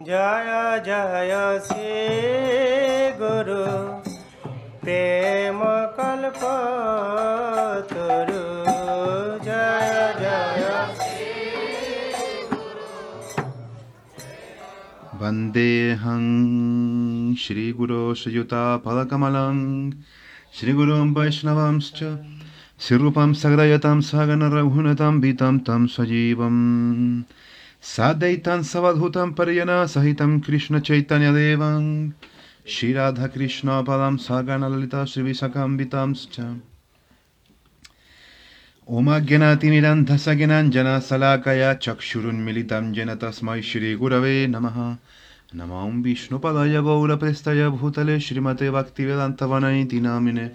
জয় জয় শ্রী গুরু প্রেম কল্প তরু জয় জয় वन्देऽहं श्रीगुरो श्रीयुताफलकमलं श्रीगुरुं वैष्णवंश्च श्रीरूपं सगदयतं सगनरघुनतं वितं तं सजीवं सादैतं सवधूतं पर्यनसहितं कृष्णचैतन्यदेवं श्रीराधाकृष्णपदं सगणललिता श्रीविशकाम्बितांश्च उमाज्ञनातिमिरन्धसगिनाञ्जनशलाकया चक्षुरुन्मिलितं येन तस्मै श्रीगुरवे नमः। नमो विष्णुपदाय गौरप्रेष्ठाय भूतले श्रीमते भक्तिवेदान्तवनैति नामिने।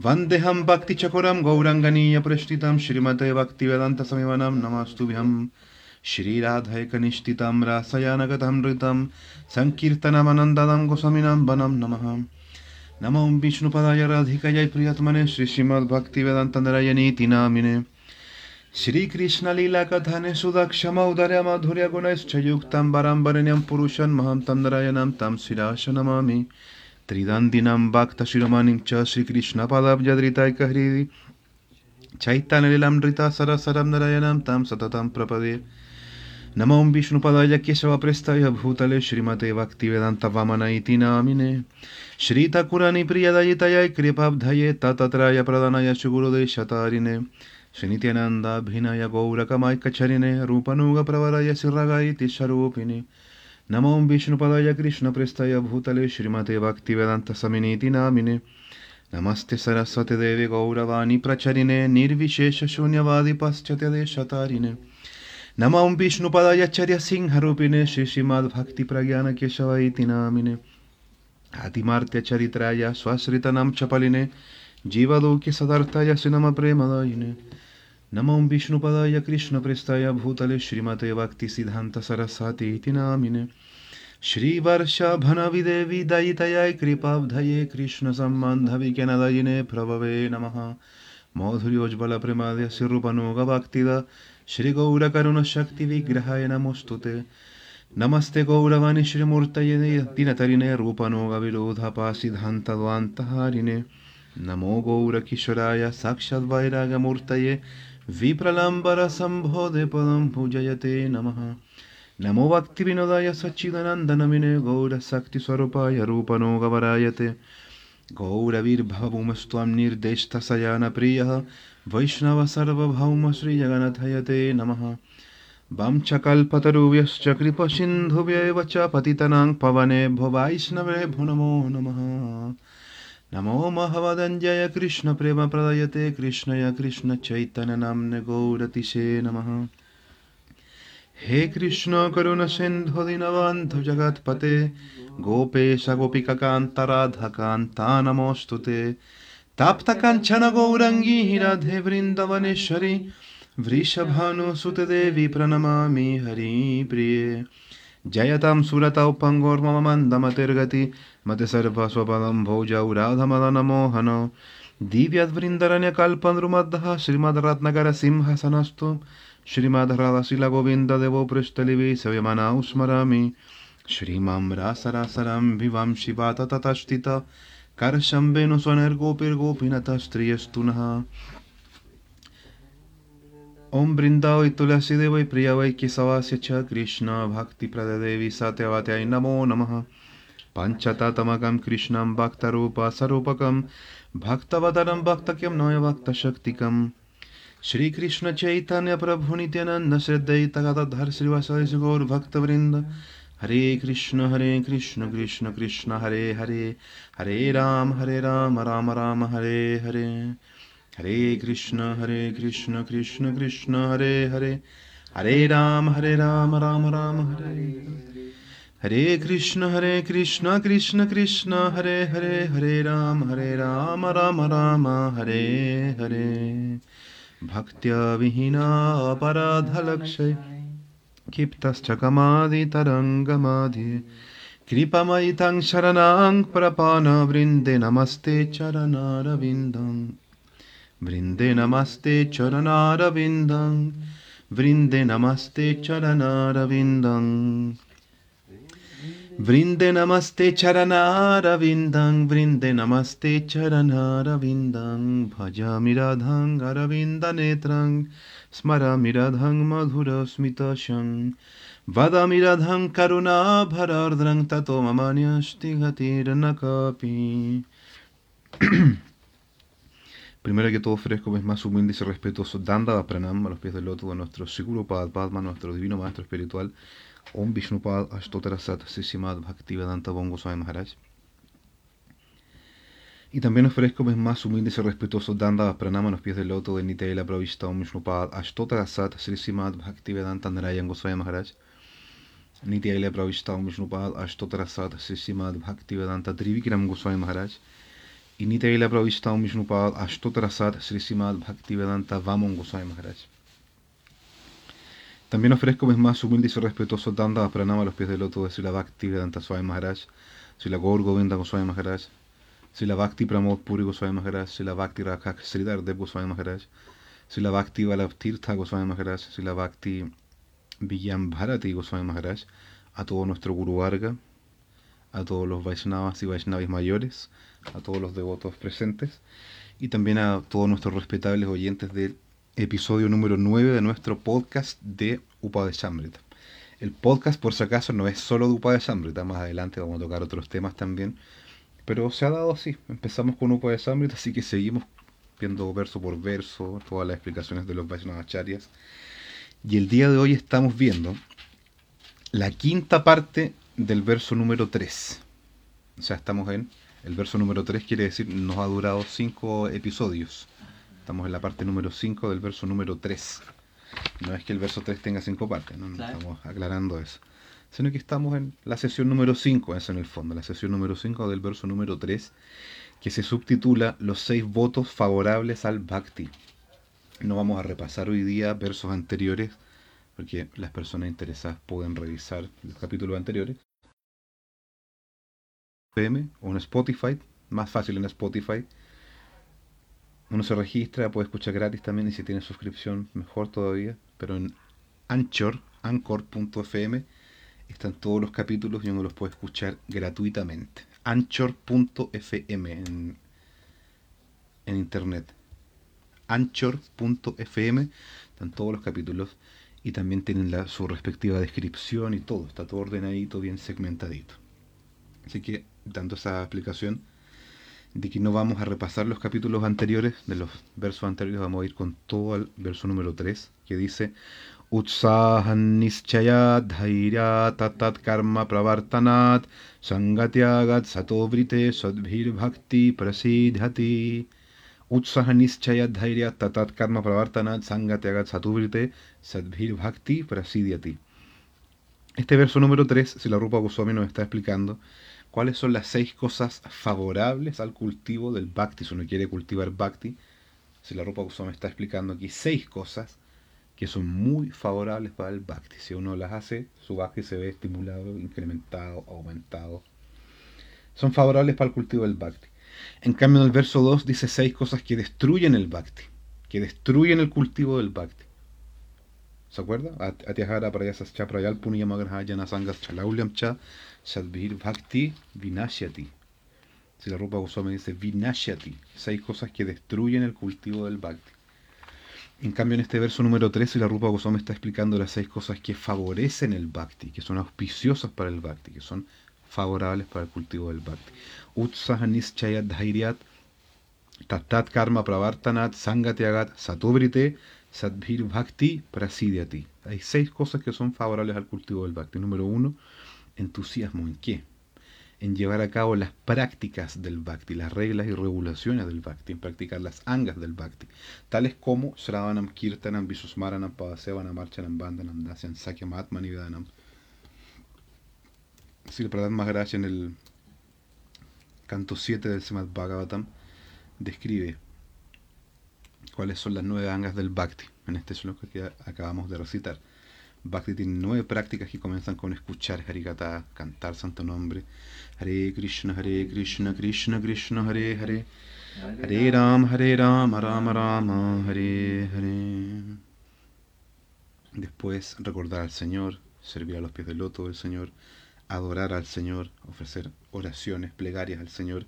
वन्देऽहं भक्तिचकुरं गौरङ्गनीयप्रष्ठितं श्रीमते भक्तिवेदान्तसंवनं नमस्तुभ्यं श्रीराधैकनिष्ठितं रासयानगतं ऋतं सङ्कीर्तनमनन्दनं गोस्वामिनं वनं नमः नमो विष्णुपदाय राधिकायै प्रियतमने श्री श्रीमद्भक्तिवेदान्तनरायणीति नामिने श्रीकृष्णलीलाकथने सुदक्षमौदर्य माधुर्य गुणैश्च युक्तं वरं पुरुषं महं तं नरायणं तं शिराश नमामि। त्रिदन्दिनं वाक्तशिरोमणिं च श्रीकृष्णपदाब्जधृतैकहृदि चैतन्यलीलामृता सरसरं नरायणं तं सततं प्रपदे। नमो विष्णुपदाय केशवप्रेष्ठाय भूतले श्रीमते भक्तिवेदान्तवामन इति नामिने श्रीतकुरनिप्रियदयितयै कृपाब्धये ततत्राय प्रदानाय सुगुरुदेशतारिणे श्रीनित्यानन्दाभिनय गौरकमायकचरिणे रूपनुगप्रवरय शिरगायिति स्वरूपिणे नमो विष्णुपदाय कृष्णप्रेष्ठाय भूतले श्रीमते भक्तिवेदान्तसमिनीति नामिने नमस्ते सरस्वती देवी गौरवाणी प्रचरिणे निर्विशेषशून्यवादि पाश्चात्यदेशतारिणे नमो विष्णुपदाय सिंहरूपिणे श्री श्रीमद्भक्तिप्रज्ञानकेशव इति नामिने आतिमार्त्यचरित्राय स्वश्रितनां चपलिने जीवलोके सदार्थाय श्रीनम प्रेमदायिने नमो विष्णुपदाय कृष्णप्रेष्ठाय भूतले श्रीमते भक्तिसिद्धान्तसरस्वती इति नामिने श्रीवर्षभनविदेवी दयितयै कृपाब्धये कृष्णसम्बन्धविज्ञानदयिने प्रभवे नमः। मौधुर्योज्ज्वलप्रेमादय श्रीरूपनुगभक्तिद श्रीगौरकरुणशक्तिविग्रहाय नमोऽस्तु ते नमस्ते गौरवाणि श्रीमूर्तये दिनतरिणे रूपनोगविरोधपासिद्धान्तद्वान्तहारिणे नमो गौरकिशोराय साक्षाद्वैरागमूर्तये विप्रलम्बरसम्भोधे पदं पूजयते नमः नमो भक्तिविनोदाय सच्चिदानन्दनमिने गौरशक्तिस्वरूपाय रूपनोगवरायते गौरवीर्भवभूमस्त्वं निर्देष्टशयानप्रियः वैष्णव सार्वभौम श्रीजगन्नाथयते नमः। वाञ्छकल्पतरुभ्यश्च कृपसिन्धुभ्यैव च पतितनां पवनेभ्यो वैष्णवेभ्यो नमो नमः। नमो महवदञ्जय कृष्णप्रेमप्रदयते कृष्णय कृष्णचैतन्यनाम्ने गौरतिशे नमः हे कृष्ण करुणसिन्धु दीनबन्धु जगत्पते गोपेश गोपिककान्तराधकान्ता नमोऽस्तु ते ताप्तकाञ्चन गौरङ्गी राधे वृन्दवनेश्वरी वृषभानुसुतदेवी प्रणमामि हरिप्रिये जयतां सुरतौ पङ्गोर्मम मन्दमतिर्गति मति सर्वस्वपदं भोजौ राधमदनमोहन। दिव्यद्वृन्दरण्यकल्पनृमद्धः श्रीमद्रत्नकरसिंहासनस्तु श्रीमद्राधशिलगोविन्ददेवो पृष्ठलिवि सव्यमनाौ स्मरामि। श्रीमां रासरासरां विवां शिवा ततस्थित Karshambeno Swanergopir Gopinata Striyas Tunaha. ओम वृंदावै तुलसी देवै प्रिय वै केशवास्य च कृष्ण भक्तिप्रददेवी सत्यवात्याय नमो नम पंचतमक कृष्ण भक्त कृष्णं भक्तरूपस्वरूपकं भक्तवदनं भक्तक्यं नय भक्तशक्तिकम् श्रीकृष्णचैतन्यप्रभुनित्यनन्दश्रद्धैतगतधर श्रीवासरिसुगौर्भक्तवृन्द हरे कृष्ण हरे कृष्ण कृष्ण कृष्ण हरे हरे हरे राम हरे राम राम राम हरे हरे हरे कृष्ण हरे कृष्ण कृष्ण कृष्ण हरे हरे हरे राम हरे राम राम राम हरे हरे कृष्ण हरे कृष्ण कृष्ण कृष्ण हरे हरे हरे राम हरे राम राम राम हरे हरे भक्त्या विहीना अपराधलक्षय क्षिप्तश्च कमादितरङ्गमाधि कृपमयितं शरणां प्रपानवृन्दे नमस्ते चरणारविन्दम्। वृन्दे नमस्ते चरणारविन्दं वृन्दे नमस्ते चरणारविन्दं Vrinde namaste charanara vindang, vrinde namaste charanara vindang, bhajami radhang aravinda netrang, smarami radhang madhura smitashang, vadami radhang karuna bharardrang tato mamanyashti nakapi. Primero que todo ofrezco mis más humildes y respetuosos Danda Pranam a los pies del loto de nuestro Siguro Pad Padma, nuestro divino maestro espiritual, Om Vishnupad Ashtotarasat Sisimad Bhaktivedanta Bongo Swami Maharaj. Y también ofrezco mis más humildes y respetuosos Danda Pranam a los pies del loto de Nitya Pravishta Om Vishnupad Ashtotarasat Sisimad Bhaktivedanta Narayan Goswami Maharaj. Nitya Pravishta Om Vishnupad Ashtotarasat Sisimad Bhaktivedanta Trivikram Goswami Maharaj y Nitya Pravishta Om Vishnupad Ashtotarasat Srisimad Bhaktivedanta Vamon Goswami Maharaj. También ofrezco mis más humildes y respetuosos dandas pranama a los pies del loto de Srila Bhakti Vedanta Swami Maharaj, Srila Gaur Govinda Goswami Maharaj, Srila Bhakti Pramod Puri Goswami Maharaj, Srila Bhakti Rakhak Sridhar Dev Goswami Maharaj, Srila Bhakti Tirtha Goswami Maharaj, Srila Bhakti Vijam Bharati Goswami Maharaj, a todo nuestro Guru Varga, a todos los Vaishnavas y Vaishnavis mayores, a todos los devotos presentes y también a todos nuestros respetables oyentes del episodio número 9 de nuestro podcast de Upa de. El podcast, por si acaso, no es solo de Upa de más adelante vamos a tocar otros temas también, pero se ha dado así. Empezamos con Upa de así que seguimos viendo verso por verso todas las explicaciones de los Vaishnavacharyas. Y el día de hoy estamos viendo la quinta parte del verso número 3. O sea, estamos en el verso número 3 quiere decir nos ha durado 5 episodios. Estamos en la parte número 5 del verso número 3. No es que el verso 3 tenga 5 partes, no, estamos aclarando eso. Sino que estamos en la sesión número 5, eso en el fondo, la sesión número 5 del verso número 3, que se subtitula Los seis votos favorables al Bhakti. No vamos a repasar hoy día versos anteriores, porque las personas interesadas pueden revisar los capítulos anteriores o en Spotify, más fácil en Spotify. Uno se registra, puede escuchar gratis también y si tiene suscripción mejor todavía. Pero en Anchor, anchor.fm, están todos los capítulos y uno los puede escuchar gratuitamente. Anchor.fm en, internet. Anchor.fm están todos los capítulos y también tienen la, su respectiva descripción y todo. Está todo ordenadito, bien segmentadito. Así que dando esa explicación de que no vamos a repasar los capítulos anteriores, de los versos anteriores, vamos a ir con todo el verso número 3, que dice Utsahan nischaya dhairya tatat karma pravartanat sangatyagat satovrite sadbhir bhakti prasidhati Utsahan nischaya dhairya tatat karma pravartanat sangatyagat satovrite sadbhir bhakti prasidhati Este verso número 3, si la Rupa Goswami nos está explicando, cuáles son las seis cosas favorables al cultivo del bhakti. Si uno quiere cultivar bhakti, si la ropa me está explicando aquí seis cosas que son muy favorables para el bhakti. Si uno las hace, su bhakti se ve estimulado, incrementado, aumentado. Son favorables para el cultivo del bhakti. En cambio, en el verso 2 dice seis cosas que destruyen el bhakti, que destruyen el cultivo del bhakti. ¿Se acuerda? Atyahara prayasas cha prayal puniyamagrahayana sangas chalaulyam cha sadbhir bhakti vinashyati. Si la Rupa Goswami dice vinashyati, seis cosas que destruyen el cultivo del bhakti. En cambio, en este verso número 13, la Rupa Goswami está explicando las seis cosas que favorecen el bhakti, que son auspiciosas para el bhakti, que son favorables para el cultivo del bhakti. Utsaha nischayat dhairyat tatat karma pravartanat sangatyagat satobrite Sadbhir Bhakti Prasidyati. Hay seis cosas que son favorables al cultivo del Bhakti. Número uno, entusiasmo en qué? En llevar a cabo las prácticas del Bhakti, las reglas y regulaciones del Bhakti, en practicar las angas del Bhakti, tales como Sravanam, Kirtanam, Visusmaranam, Pavasevanam, Marchanam, Bandanam, Dasyan, Sakyam. Si el Pradhan Maharaj en el canto 7 del Semad Bhagavatam describe cuáles son las nueve angas del Bhakti, en este sloka que acabamos de recitar. Bhakti tiene nueve prácticas que comienzan con escuchar Harikata, cantar Santo Nombre, Hare Krishna, Hare Krishna, Krishna Krishna, Hare Hare, Hare Ram, Hare Ram, Rama Rama, Hare Hare. Después recordar al Señor, servir a los pies del loto del Señor, adorar al Señor, ofrecer oraciones, plegarias al Señor,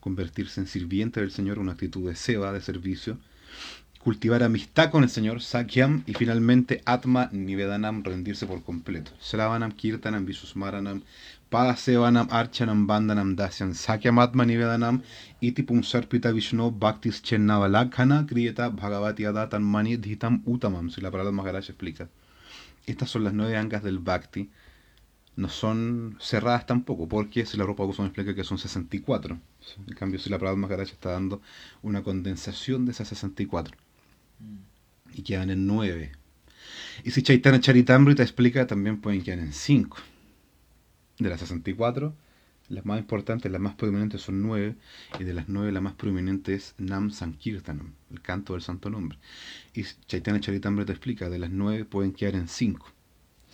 convertirse en sirviente del Señor, una actitud de seva, de servicio, cultivar amistad con el Señor, Sakyam, y finalmente Atma Nivedanam, rendirse por completo. Sravanam, Kirtanam, Visusmaranam, Padasevanam, Archanam, Bandanam, Dasyan, Sakyam Atma Nivedanam, Iti Pumsarpita Vishnu, Bhaktis Chennavalakhana, Kriyeta, Bhagavati Adatan Mani, Dhitam Utamam, si la palabra Maharaj explica. Estas son las nueve angas del Bhakti. No son cerradas tampoco, porque si la ropa me explica que son 64. En cambio, si la palabra Maharaj está dando una condensación de esas 64 y quedan en 9. Y si Chaitanya Charitamrita explica, también pueden quedar en 5. De las 64, las más importantes, las más prominentes son 9, y de las 9 la más prominente es Nam Sankirtanam, el canto del santo nombre. Y Chaitanya Charitamrita explica, de las 9 pueden quedar en 5.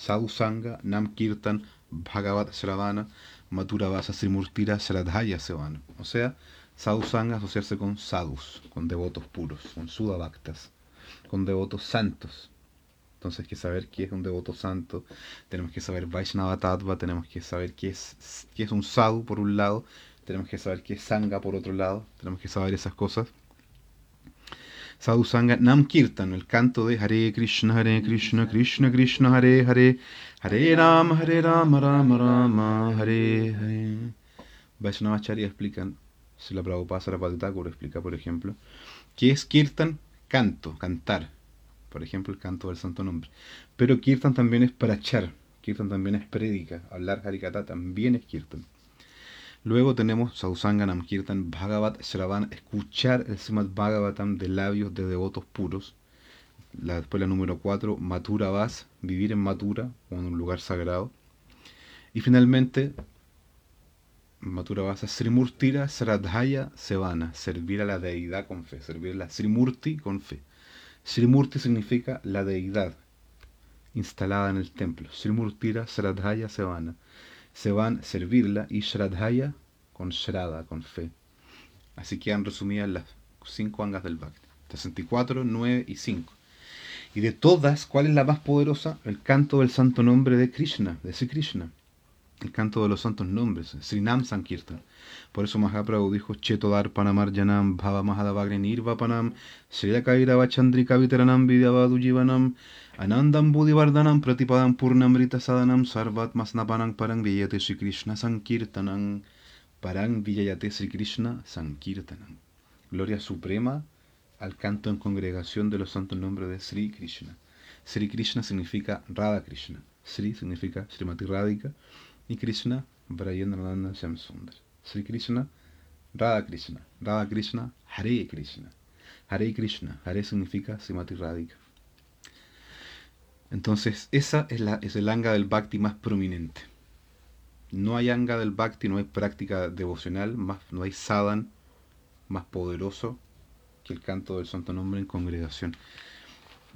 Sadhu Sangha, Nam Kirtan, Bhagavat Sravana, Matura Vasa Srimurtira Sradhaya Sevana. O sea, Sadhu Sangha asociarse con sadhus, con devotos puros, con sudabhaktas, con devotos santos. Entonces hay que saber qué es un devoto santo, tenemos que saber Vaishnava Tattva, tenemos que saber qué es, qué es un sadhu por un lado, tenemos que saber qué es sangha por otro lado, tenemos que saber esas cosas. Sadhu Sangha Nam Kirtan, el canto de Hare Krishna, Hare Krishna, Krishna Krishna, Hare Hare, Hare Rama, Hare Rama, Rama Rama, Hare Hare. Vaishnavacharya explican si la Prabhupada Sarapati explica, por ejemplo, que es Kirtan, canto, cantar. Por ejemplo, el canto del Santo Nombre. Pero Kirtan también es para echar. Kirtan también es prédica. Hablar Harikata también es Kirtan. Luego tenemos Sausanganam Kirtan Bhagavat Shravan, escuchar el Srimad Bhagavatam de labios de devotos puros. La, después la número 4, Matura Vas, vivir en Matura, o en un lugar sagrado. Y finalmente, Matura Vasa, Srimurtira Sradhaya Sevana, servir a la deidad con fe, servir a la Srimurti con fe. Srimurti significa la deidad instalada en el templo. Srimurtira Sradhaya Sevana. Sevan, servirla, y Shradhaya con Shrada, con fe. Así quedan resumidas las cinco angas del Bhakti. 64, 9 y 5. Y de todas, ¿cuál es la más poderosa? El canto del santo nombre de Krishna, de Sri Krishna el canto de los santos nombres, Srinam Sankirtan. Por eso Mahaprabhu dijo, Cheto Darpanamar Janam Bhava Mahadavagre Nirvapanam Sriyakaira Vachandrika Viteranam Vidyavadu Jivanam Anandam Buddhivardhanam Pratipadam Purnamrita Sadanam Sarvat Masnapanam Parang Vijayate Sri Krishna Sankirtanam Parang Vijayate Sri Krishna Sankirtanam. Gloria suprema al canto en congregación de los santos nombres de Sri Krishna. Sri Krishna significa Radha Krishna. Sri significa Srimati Radhika y Krishna Brayendralanda Shamsundar. Sri Krishna, Radha Krishna, Radha Krishna, Hare Krishna. Hare Krishna, Hare significa Simati Radhika. Entonces, esa es el anga del bhakti más prominente. No hay anga del bhakti, no hay práctica devocional, más, no hay sadhan más poderoso que el canto del santo nombre en congregación.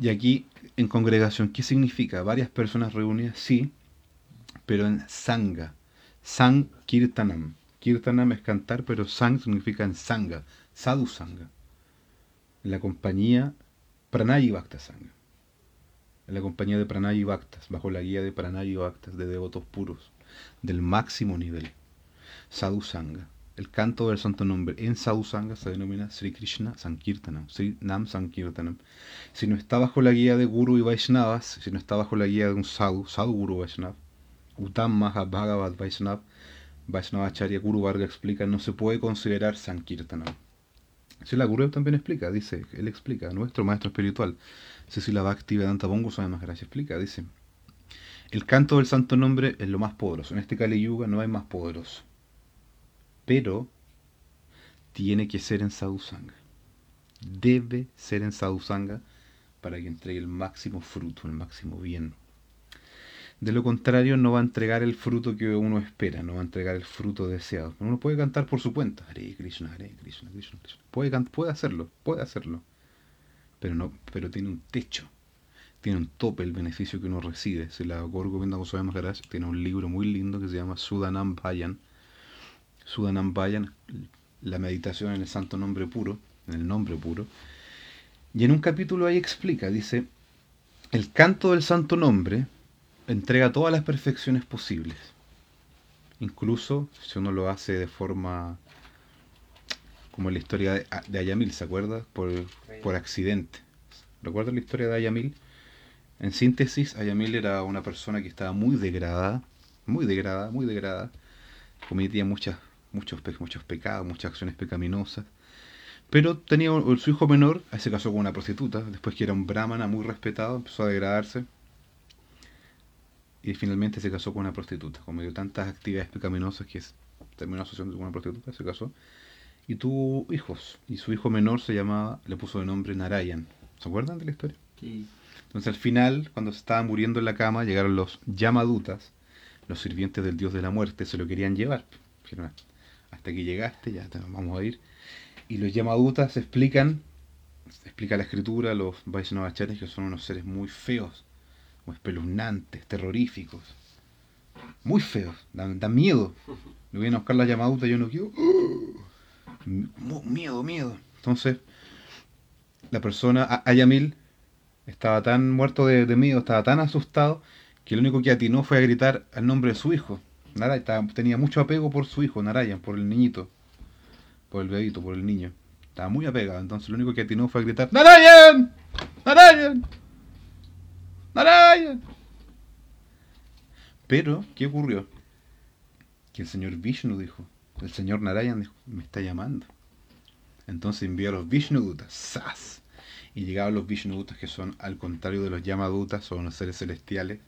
Y aquí, en congregación, ¿qué significa? ¿Varias personas reunidas? Sí, pero en sanga. Sang kirtanam. Kirtanam es cantar, pero sang significa en sanga, sadhu sanga. En la compañía pranayi bhakta sanga. En la compañía de pranayi bhaktas, bajo la guía de pranayi bhaktas, de devotos puros, del máximo nivel. Sadhu sanga. El canto del santo nombre en Sadhu Sangha se denomina Sri Krishna Sankirtanam, Sri Nam Sankirtanam. Si no está bajo la guía de Guru y Vaishnavas, si no está bajo la guía de un Sadhu, Sadhu Guru Vaishnav, Uttam Maha Bhagavad Vaishnav, Vaishnavacharya Guru Varga explica, no se puede considerar Sankirtanam. Si la Guru también explica, dice, él explica, nuestro maestro espiritual, la Bhakti Vedanta Bongo más gracias explica, dice, el canto del santo nombre es lo más poderoso. En este Kali Yuga no hay más poderoso. Pero tiene que ser en Sadhusanga. Debe ser en Sadhusanga para que entregue el máximo fruto, el máximo bien. De lo contrario, no va a entregar el fruto que uno espera, no va a entregar el fruto deseado. Uno puede cantar por su cuenta, Hare Krishna, Hare Krishna, Krishna, Krishna. Puede, puede hacerlo, puede hacerlo. Pero, no, pero tiene un techo, tiene un tope el beneficio que uno recibe. Si la Gorgo Vinda Goswami Maharaj tiene un libro muy lindo que se llama Sudanam Bayan. Sudanam Bayan, la meditación en el santo nombre puro, en el nombre puro. Y en un capítulo ahí explica, dice, el canto del santo nombre entrega todas las perfecciones posibles. incluso si uno lo hace de forma como la historia de, de Ayamil, ¿se acuerda? Por, por accidente. ¿Recuerda la historia de Ayamil? En síntesis, Ayamil era una persona que estaba muy degradada, muy degradada, muy degradada, cometía muchas, muchos, muchos pecados, muchas acciones pecaminosas, pero tenía su hijo menor, se casó con una prostituta, después que era un brahmana muy respetado, empezó a degradarse, y finalmente se casó con una prostituta, cometió tantas actividades pecaminosas que terminó asociando con una prostituta, se casó, y tuvo hijos, y su hijo menor se llamaba, le puso de nombre Narayan. ¿Se acuerdan de la historia? Sí. Entonces al final, cuando se estaba muriendo en la cama, llegaron los Yamadutas, los sirvientes del dios de la muerte, se lo querían llevar. Dijeron, hasta que llegaste, ya te vamos a ir. Y los Yamadutas explican, explica la escritura, los Vaishnavacharyas, que son unos seres muy feos, muy espeluznantes, terroríficos. Muy feos, dan, miedo. Me vienen a buscar la Yamaduta y yo no quiero... Miedo, miedo. Entonces, la persona, Ayamil, estaba tan muerto de, miedo, estaba tan asustado, que lo único que atinó fue a gritar el nombre de su hijo. Narayan, tenía mucho apego por su hijo, Narayan, por el niñito, por el bebito, por el niño. Estaba muy apegado, entonces lo único que atinó fue a gritar ¡Narayan! ¡Narayan! ¡Narayan! Pero, ¿qué ocurrió? Que el señor Vishnu dijo, el señor Narayan dijo, me está llamando. Entonces envió a los Vishnudutas, ¡zas! Y llegaban los Vishnudutas que son, al contrario de los Yamadutas, son los seres celestiales,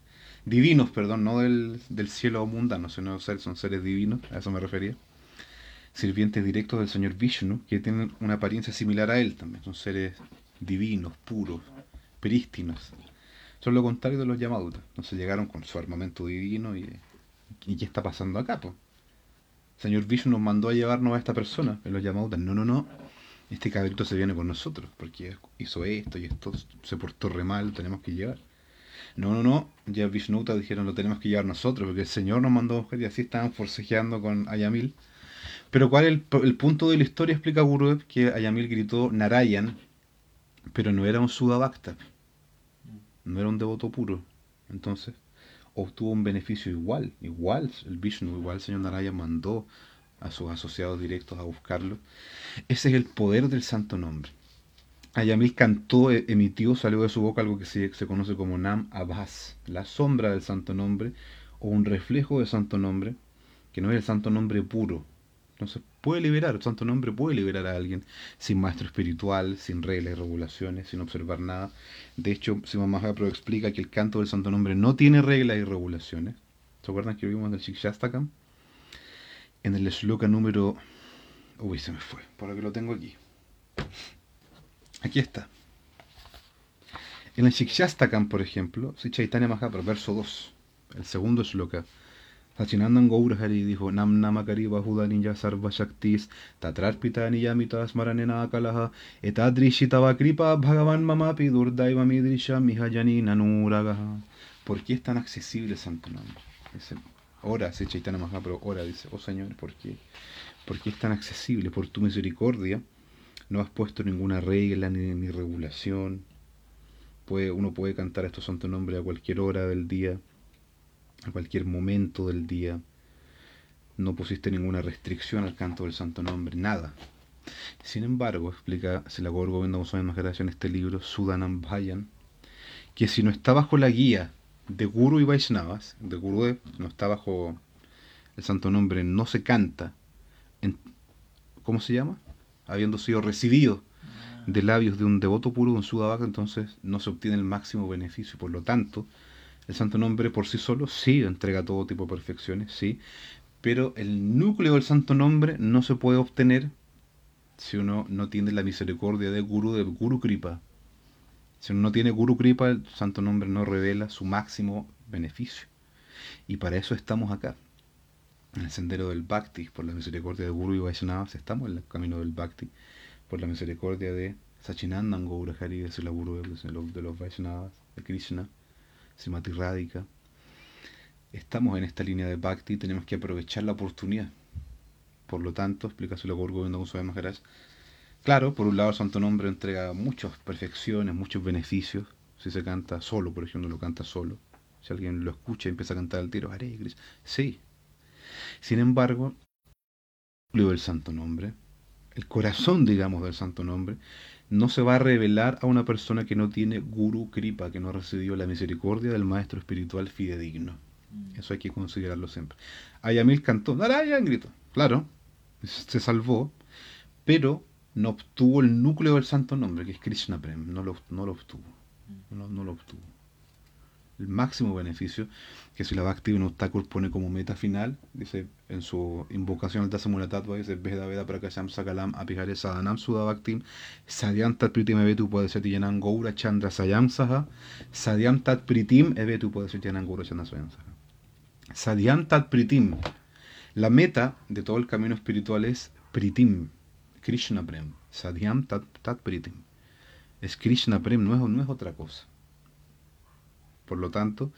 divinos, perdón, no del, cielo mundano, sino son seres divinos, a eso me refería. Sirvientes directos del señor Vishnu, que tienen una apariencia similar a él también, son seres divinos, puros, prístinos. Son lo contrario de los Yamadutas. Entonces llegaron con su armamento divino y, y ¿qué está pasando acá? pues Señor Vishnu nos mandó a llevarnos a esta persona, en los llamados, no, no, no, este cabrito se viene con nosotros, porque hizo esto y esto, se portó re mal, tenemos que llevar. No, no, no, ya Vishnuta dijeron lo tenemos que llevar nosotros, porque el Señor nos mandó a buscar y así estaban forcejeando con Ayamil. Pero cuál es el, punto de la historia, explica Gurudev, que Ayamil gritó Narayan, pero no era un Sudabhakta, no era un devoto puro. Entonces, obtuvo un beneficio igual, igual el Vishnu, igual el señor Naraya mandó a sus asociados directos a buscarlo. Ese es el poder del santo nombre. Ayamil cantó, e, emitió, salió de su boca algo que se, se conoce como Nam Abbas, la sombra del santo nombre o un reflejo del santo nombre, que no es el santo nombre puro, entonces puede liberar, el santo nombre puede liberar a alguien sin maestro espiritual, sin reglas y regulaciones, sin observar nada. De hecho, Simon Mahaprabhu explica que el canto del santo nombre no tiene reglas y regulaciones. ¿Se acuerdan que vimos del Shikshastakam? En el shloka número... Uy, se me fue, por lo que lo tengo aquí. Aquí está. En el Shikshastakam, por ejemplo, si Chaitanya Mahaprabhu, verso 2, el segundo shloka, Sachinandan Gaurahari dijo Nam Namakari Bahudaninja Sarva Shaktis Tatrarpita Niyamita Smaranena Kalaha Etadrishitava Kripa Bhagavan Mamapi Durdaiva Midrisha Mihajani Nanuragaha. ¿Por qué es tan accesible santo nombre? Ora, se Chaitanya Mahaprabhu, ora, dice, oh Señor, ¿por qué? ¿Por qué es tan accesible? Por tu misericordia no has puesto ninguna regla ni, ni regulación. Puede, uno puede cantar estos santos nombres a cualquier hora del día a cualquier momento del día. No pusiste ninguna restricción al canto del santo nombre, nada. Sin embargo, explica Silagor Govinda Goswami Maharaj en este libro, Sudanam Bhayan, que si no está bajo la guía de Guru y Vaishnavas, de Gurudev, no está bajo el santo nombre, no se canta, en, ¿cómo se llama? Habiendo sido recibido de labios de un devoto puro, de un Sudavaka, entonces no se obtiene el máximo beneficio. Por lo tanto, el santo nombre por sí solo sí entrega todo tipo de perfecciones, sí, pero el núcleo del santo nombre no se puede obtener si uno no tiene la misericordia de Guru, de Guru Kripa. Si uno no tiene Guru Kripa, el santo nombre no revela su máximo beneficio. Y para eso estamos acá, en el sendero del Bhakti, por la misericordia de Guru y Vaishnavas, estamos en el camino del Bhakti, por la misericordia de Sachinandan Gaurahari, de la Guru, de los Vaishnavas, de Krishna. Simati Radica. Estamos en esta línea de Bhakti y tenemos que aprovechar la oportunidad. Por lo tanto, explícaselo por Govinda Goswami Maharaj. Claro, por un lado el Santo Nombre entrega muchas perfecciones, muchos beneficios. Si se canta solo, por ejemplo, lo canta solo. Si alguien lo escucha y empieza a cantar al tiro, Hare Sí. Sin embargo, el santo nombre, el corazón, digamos, del santo nombre, no se va a revelar a una persona que no tiene guru kripa, que no ha recibido la misericordia del maestro espiritual fidedigno. Mm. Eso hay que considerarlo siempre. Ayamil cantó, Narayan gritó, claro, se salvó, pero no obtuvo el núcleo del santo nombre, que es Krishna Prem, no lo, no lo obtuvo. No, no lo obtuvo. El máximo beneficio, que si la Bhakti Vinod pone como meta final, dice en su invocación al Dasamuna dice Veda Veda Prakasham Sakalam Apihare Sadhanam Sudha Bhaktim Sadyam Tat Pritim Evetu ser Yanam Gaura Chandra Sayam Saha Sadyam Tat Pritim Evetu ser Yanam Gaura Chandra Sayam Saha Sadyam Tat Pritim la meta de todo el camino espiritual es Pritim, Krishna Prem. Sadhyam Tat, tat Pritim. Es Krishna Prem, no es, no es otra cosa. Por lo tanto,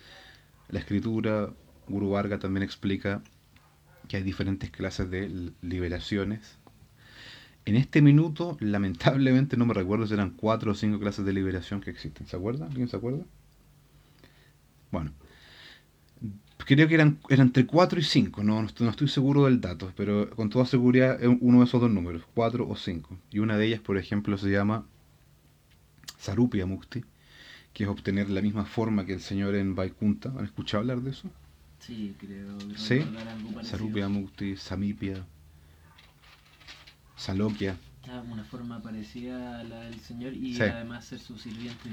la escritura, Guru Varga también explica que hay diferentes clases de liberaciones. En este minuto, lamentablemente, no me recuerdo si eran cuatro o cinco clases de liberación que existen. ¿Se acuerda? ¿Alguien se acuerda? Bueno, creo que eran, eran entre 4 y 5, no, no, estoy seguro del dato, pero con toda seguridad es uno de esos dos números, 4 o 5. Y una de ellas, por ejemplo, se llama Sarupia Mukti, que es obtener la misma forma que el Señor en Vaikunta. ¿Han escuchado hablar de eso? Sí, creo. Sí, Sarupia Mukti, Samipia, Salokya. Ah, una forma parecida a la del Señor y además ser su sirviente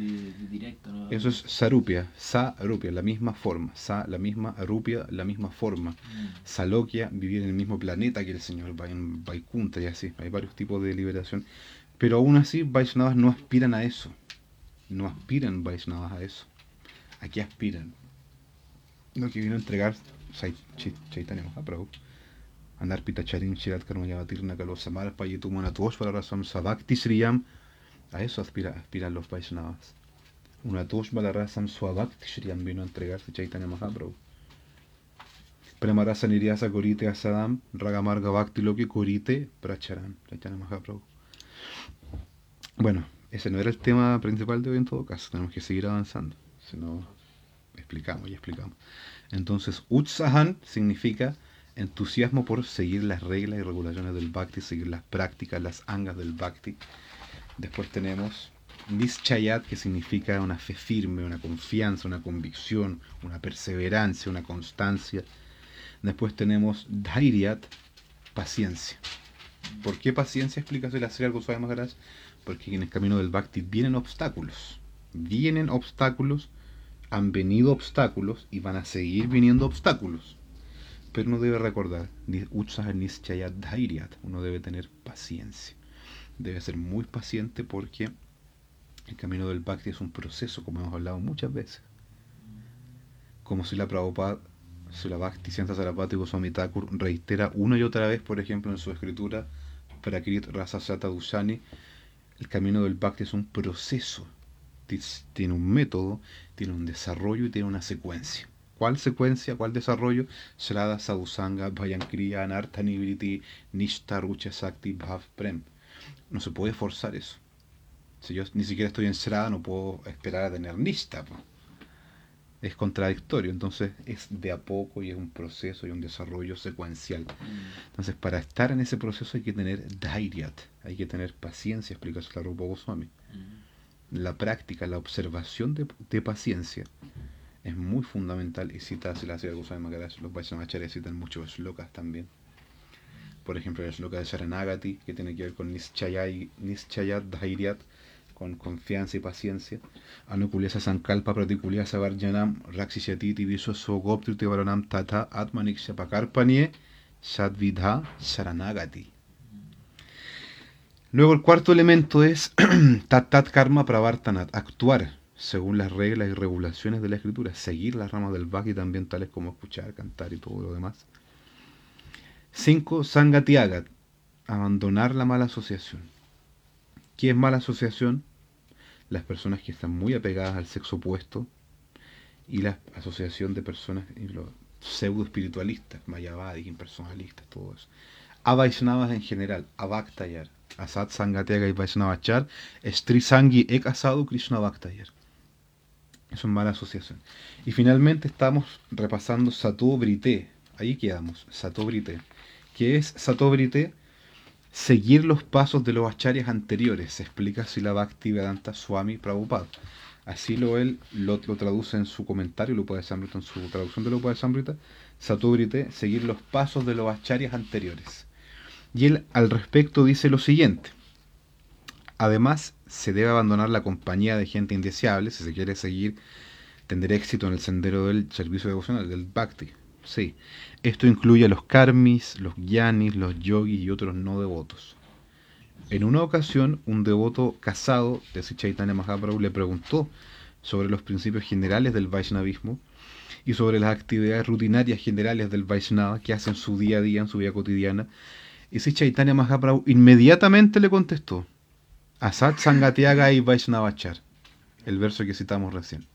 directo. ¿no? Eso es Sarupia, Sarupia, la misma forma. Sa, la misma Arupia, la misma forma. Mm. Salokya, vivir en el mismo planeta que el Señor, en Vaikunta y así. Hay varios tipos de liberación. Pero aún así, Vaishnavas no aspiran a eso. No aspiran Vaishnavas a eso. ¿A qué aspiran? Lo que vino a entregar Chaitanya Mahaprabhu Anarpitacharim Shirat Karmayavatirna Kalosamar Payitumanatos para Rasam Sabakti Sriyam. A eso aspira, aspiran los Vaishnavas. Una tosh balarasam swabhakti Shriyam vino a entregarse Chaitanya Mahaprabhu. Premarasa Niryasa Korite Asadam Ragamarga Bhakti Loki Korite Pracharan Chaitanya Mahaprabhu. Bueno, ese no era el tema principal de hoy en todo caso. Tenemos que seguir avanzando. Si no, explicamos y explicamos. Entonces, Utsahan significa entusiasmo por seguir las reglas y regulaciones del Bhakti, seguir las prácticas, las angas del Bhakti. Después tenemos Nischayat, que significa una fe firme, una confianza, una convicción, una perseverancia, una constancia. Después tenemos Dhairyat, paciencia. ¿Por qué paciencia? Explica la Sri Goswami Maharaj. Porque en el camino del Bhakti vienen obstáculos. Vienen obstáculos, han venido obstáculos y van a seguir viniendo obstáculos. Pero uno debe recordar, uno debe tener paciencia. Debe ser muy paciente porque el camino del Bhakti es un proceso, como hemos hablado muchas veces. Como si la Prabhupada, si la Bhakti Sienta Sarapati Goswami Thakur reitera una y otra vez, por ejemplo, en su escritura, Prakrit Rasa Dushani, el camino del Bhakti es un proceso. Tiene un método, tiene un desarrollo y tiene una secuencia. ¿Cuál secuencia, cuál desarrollo? Shrada, Sadhusanga, Bhayankriya, Anartha, Nivriti, Nishta, Rucha, Sakti, Bhav, Prem. No se puede forzar eso. Si yo ni siquiera estoy en Shrada, no puedo esperar a tener Nishta. Es contradictorio, entonces es de a poco y es un proceso y un desarrollo secuencial. Mm. Entonces, para estar en ese proceso hay que tener Dairyat, hay que tener paciencia, explica la Rupa Goswami. Mm. La práctica, la observación de, de paciencia es muy fundamental y cita si la ciudad de Maharaj, los Vaishnavacharyas citan muchos slokas también. Por ejemplo, el sloka de Sharanagati, que tiene que ver con Nischayat Dhairyat, con confianza y paciencia. Anukulyasa Sankalpa Pratikulyasa Varjanam Rakshishyatiti Viswaso Goptriti Varanam Tata Atmanikshapakarpanye Sadvidha Sharanagati. Luego el cuarto elemento es Tat Karma Pravartanat, actuar según las reglas y regulaciones de la escritura, seguir las ramas del Bhakti también tales como escuchar, cantar y todo lo demás. 5. Sangatiagat, abandonar la mala asociación. ¿Qué es mala asociación? Las personas que están muy apegadas al sexo opuesto y la asociación de personas pseudo espiritualistas, mayavadis, impersonalistas, todo eso. A en general, a Bhaktayar, Asat Sangatyaga y Vaishnavachar, Sangi Ek Asadu Krishna Bhaktayar. Es una mala asociación. Y finalmente estamos repasando Satu Brite, ahí quedamos, Satobrite. ¿Qué es Satobrite? Seguir los pasos de los acharyas anteriores, se explica Silabhakti Vedanta Swami Prabhupada. Así lo él lo, traduce en su comentario, Lupa de Sambrita, en su traducción de Lupa de Sambrita, Satobrite, seguir los pasos de los acharyas anteriores. Y él al respecto dice lo siguiente. Además, se debe abandonar la compañía de gente indeseable si se quiere seguir, tener éxito en el sendero del servicio devocional, del bhakti. Sí, esto incluye a los karmis, los gyanis, los yogis y otros no devotos. En una ocasión, un devoto casado de Chaitanya Mahaprabhu le preguntó sobre los principios generales del Vaishnavismo y sobre las actividades rutinarias generales del Vaishnava que hacen su día a día en su vida cotidiana. Y si Chaitanya Mahaprabhu inmediatamente le contestó, Asat Sangatyaga y Vaishnavachar, el verso que citamos recién.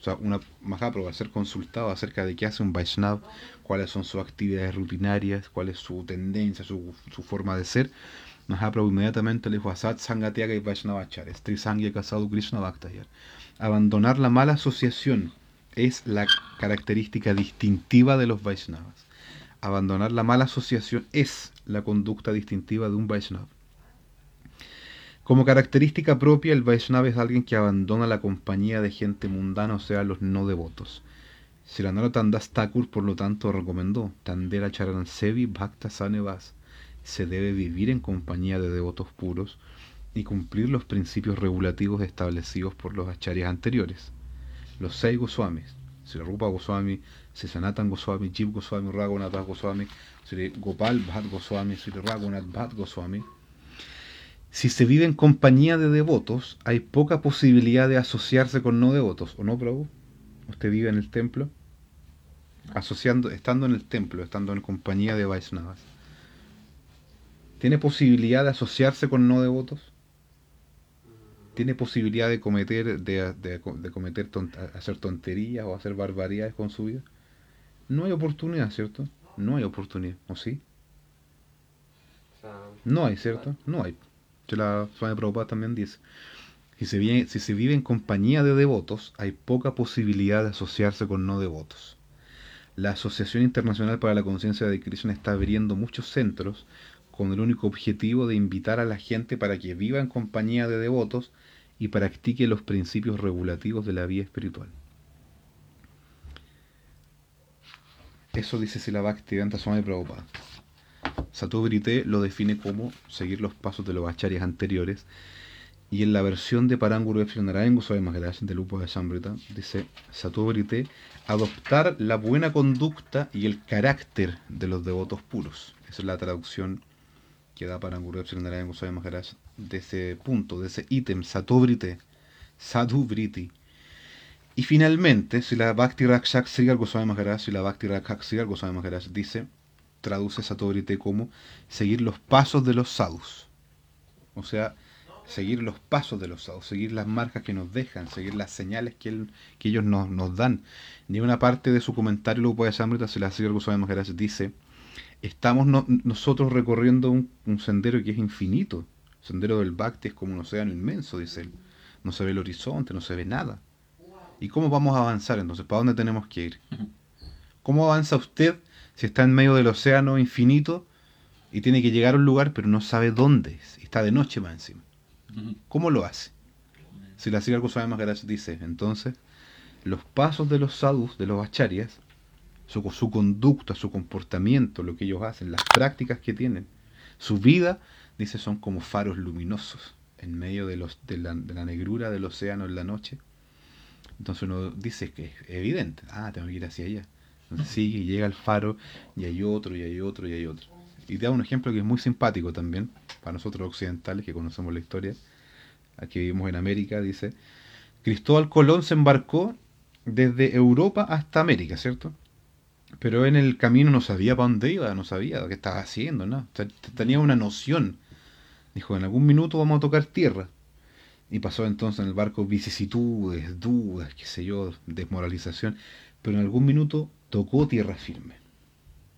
O sea, una Mahaprabhu va a ser consultado acerca de qué hace un Vaishnava, cuáles son sus actividades rutinarias, cuál es su tendencia, su, forma de ser. Mahaprabhu inmediatamente le dijo a Sat Sangatyaga y Vaishnavachar, Sangya Kasadu Krishna Bhaktayar. Abandonar la mala asociación es la característica distintiva de los Vaishnavas. Abandonar la mala asociación es la conducta distintiva de un Vaishnava. Como característica propia, el Vaishnava es alguien que abandona la compañía de gente mundana, o sea, los no devotos. Siranara Das Thakur, por lo tanto, recomendó Tandera Charansevi Bhakta Sanevas. Se debe vivir en compañía de devotos puros y cumplir los principios regulativos establecidos por los acharyas anteriores. Los seis Goswamis, Sri Rupa Goswami, Goswami, Goswami, Raghunath Goswami, Sri Gopal Goswami, Sri Raghunath Goswami, si se vive en compañía de devotos, hay poca posibilidad de asociarse con no devotos, ¿o no, Prabhu? Usted vive en el templo, asociando, estando en el templo, estando en compañía de Vaisnavas. ¿Tiene posibilidad de asociarse con no devotos? ¿Tiene posibilidad de cometer, de, cometer hacer tonterías o hacer barbaridades con su vida? No hay oportunidad, ¿cierto? No hay oportunidad, ¿o sí? No hay, ¿cierto? No hay la Swami Prabhupada también dice. Si se, vive, si se vive en compañía de devotos, hay poca posibilidad de asociarse con no devotos. La Asociación Internacional para la Conciencia de Krishna está abriendo muchos centros con el único objetivo de invitar a la gente para que viva en compañía de devotos y practique los principios regulativos de la vida espiritual. Eso dice Sila Bhaktivedanta Swami Prabhupada. Brité lo define como seguir los pasos de los acharyas anteriores. Y en la versión de Paranguru Epsilon Narayan Goswami Maharaj de Lupo de Sambrita, dice Brité, adoptar la buena conducta y el carácter de los devotos puros. Esa es la traducción que da Paranguru Epsilon Narayan Goswami Maharaj de ese punto, de ese ítem, Satobrite, Sadhubriti. Y finalmente, si la Bhakti Rakshak Sri Goswami Maharaj, si la Bhakti Rakshak Sri Goswami Maharaj dice traduce Satobrite como seguir los pasos de los sadhus. O sea, seguir los pasos de los sadhus, seguir las marcas que nos dejan, seguir las señales que, que ellos nos, nos, dan. Ni una parte de su comentario, lo puede Samrita, se la sigue Goswami Maharaj, dice, estamos nosotros recorriendo un, sendero que es infinito. El sendero del Bhakti es como un océano inmenso, dice él. No se ve el horizonte, no se ve nada. ¿Y cómo vamos a avanzar entonces? ¿Para dónde tenemos que ir? ¿Cómo avanza usted si está en medio del océano infinito y tiene que llegar a un lugar, pero no sabe dónde es, y está de noche más encima. ¿Cómo lo hace? Si la Siga sabe más gracias dice, entonces, los pasos de los sadhus, de los acharyas, su, su conducta, su comportamiento, lo que ellos hacen, las prácticas que tienen, su vida, dice, son como faros luminosos en medio de, los, de, la, de la negrura del océano en la noche. Entonces uno dice que es evidente, ah, tengo que ir hacia allá. Entonces sigue llega al faro y hay otro y hay otro y hay otro. Y te da un ejemplo que es muy simpático también para nosotros occidentales que conocemos la historia. Aquí vivimos en América, dice, Cristóbal Colón se embarcó desde Europa hasta América, ¿cierto? Pero en el camino no sabía para dónde iba, no sabía qué estaba haciendo, ¿no? Tenía una noción. Dijo, en algún minuto vamos a tocar tierra. Y pasó entonces en el barco vicisitudes, dudas, qué sé yo, desmoralización. Pero en algún minuto tocó tierra firme.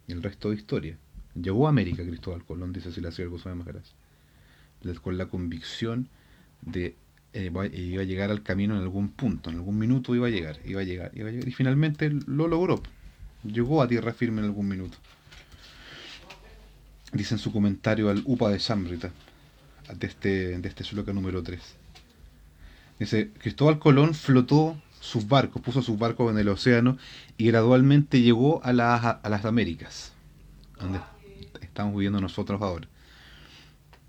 Y el resto de historia. Llegó a América Cristóbal Colón, dice así la de Majaraz. Con la convicción de eh, iba a llegar al camino en algún punto, en algún minuto iba a llegar, iba a llegar, iba a llegar. Y finalmente lo logró. llegó a tierra firme en algún minuto. Dice en su comentario al Upa de Samrita, de este, de este número 3. Dice, Cristóbal Colón flotó sus barcos, puso sus barcos en el océano y gradualmente llegó a, a las Américas, donde estamos viviendo nosotros ahora.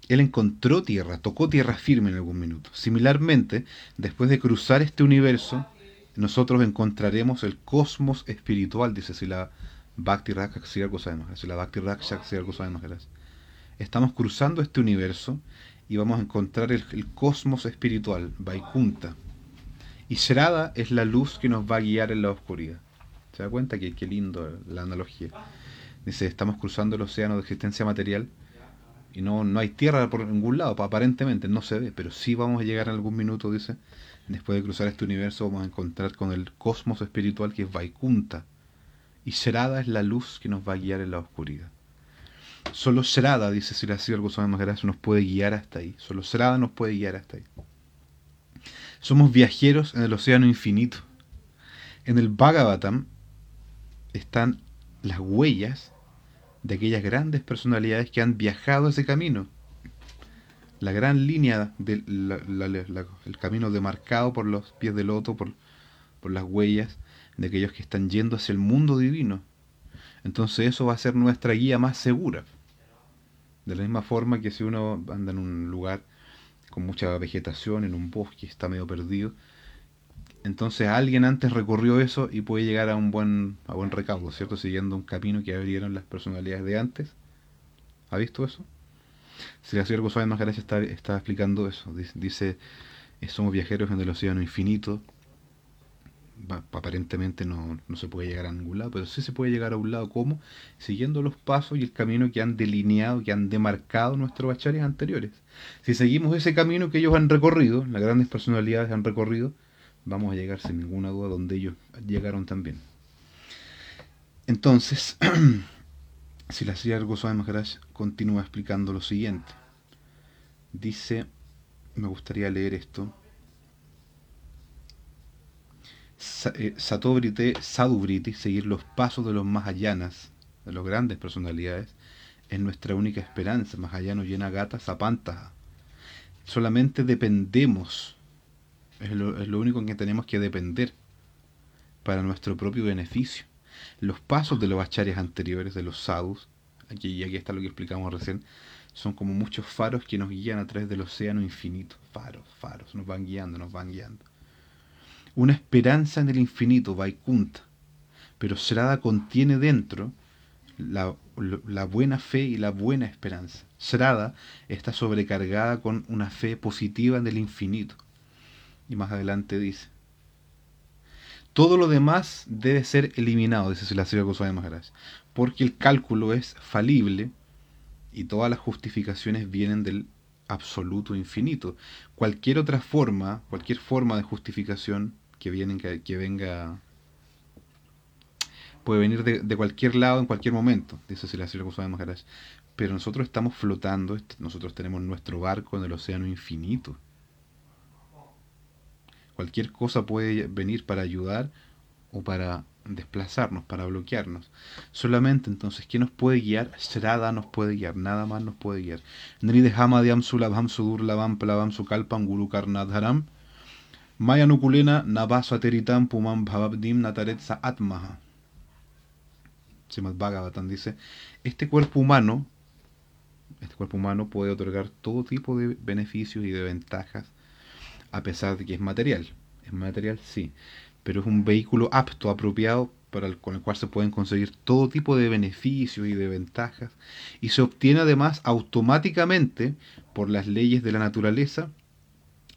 Él encontró tierra, tocó tierra firme en algún minuto. Similarmente, después de cruzar este universo, nosotros encontraremos el cosmos espiritual, dice si la Bhakti si la Bhakti Estamos cruzando este universo y vamos a encontrar el, cosmos espiritual, Vaikunta. Y Shrada es la luz que nos va a guiar en la oscuridad. ¿Se da cuenta? que qué lindo la analogía. Dice, estamos cruzando el océano de existencia material y no, no hay tierra por ningún lado, aparentemente no se ve, pero sí vamos a llegar en algún minuto, dice, después de cruzar este universo vamos a encontrar con el cosmos espiritual que es Vaikunta. Y Shrada es la luz que nos va a guiar en la oscuridad. Solo Shrada, dice Siracía Goswami Maharaj, nos puede guiar hasta ahí. Solo Shrada nos puede guiar hasta ahí. Somos viajeros en el océano infinito. En el Bhagavatam están las huellas de aquellas grandes personalidades que han viajado ese camino. La gran línea del el camino demarcado por los pies del loto, por las huellas de aquellos que están yendo hacia el mundo divino. Entonces eso va a ser nuestra guía más segura. De la misma forma que si uno anda en un lugar con mucha vegetación, en un bosque, está medio perdido, entonces alguien antes recorrió eso y puede llegar a un buen, a buen recaudo, ¿cierto? Siguiendo un camino que abrieron las personalidades de antes. ¿Ha visto eso? Si la señora Goswami más gracias está, está explicando eso. Dice, eh, somos viajeros en el océano infinito. Aparentemente no, no, se puede llegar a ningún lado, pero sí se puede llegar a un lado. ¿Cómo? Siguiendo los pasos y el camino que han delineado, que han demarcado nuestros bachares anteriores. Si seguimos ese camino que ellos han recorrido, las grandes personalidades han recorrido, vamos a llegar sin ninguna duda donde ellos llegaron también. Entonces, si la Sri Goswami Maharaj continúa explicando lo siguiente. Dice, me gustaría leer esto. Eh, Satobrite, Sadubriti, seguir los pasos de los Mahayanas, de las grandes personalidades, es nuestra única esperanza. Mahayano llena gata, zapanta. Solamente dependemos es lo, único en que tenemos que depender para nuestro propio beneficio. Los pasos de los acharyas anteriores, de los sadhus, aquí, y aquí está lo que explicamos recién, son como muchos faros que nos guían a través del océano infinito. Faros, faros, nos van guiando, nos van guiando. Una esperanza en el infinito, Vaikunta, pero Srada contiene dentro la, buena fe y la buena esperanza. Srada está sobrecargada con una fe positiva en el infinito. Y más adelante dice, todo lo demás debe ser eliminado, dice la Sri Goswami Maharaj, porque el cálculo es falible y todas las justificaciones vienen del absoluto infinito. Cualquier otra forma, cualquier forma de justificación que, viene, que, venga puede venir de, cualquier lado en cualquier momento, dice la Sri Goswami Maharaj. Pero nosotros estamos flotando, nosotros tenemos nuestro barco en el océano infinito. Cualquier cosa puede venir para ayudar o para desplazarnos, para bloquearnos. Solamente entonces, ¿qué nos puede guiar? Srada nos puede guiar, nada más nos puede guiar. Nridhama Diam Sulabham Sudur Lavam Plavam Sukalpam Guru Karnadharam Mayanukulena Navasateritam Pumam Bhavabdim Nataretsa Atmaha. Bhagavatam dice, este cuerpo humano, este cuerpo humano puede otorgar todo tipo de beneficios y de ventajas a pesar de que es material. Es material, sí, pero es un vehículo apto, apropiado, para el, con el cual se pueden conseguir todo tipo de beneficios y de ventajas, y se obtiene además automáticamente por las leyes de la naturaleza,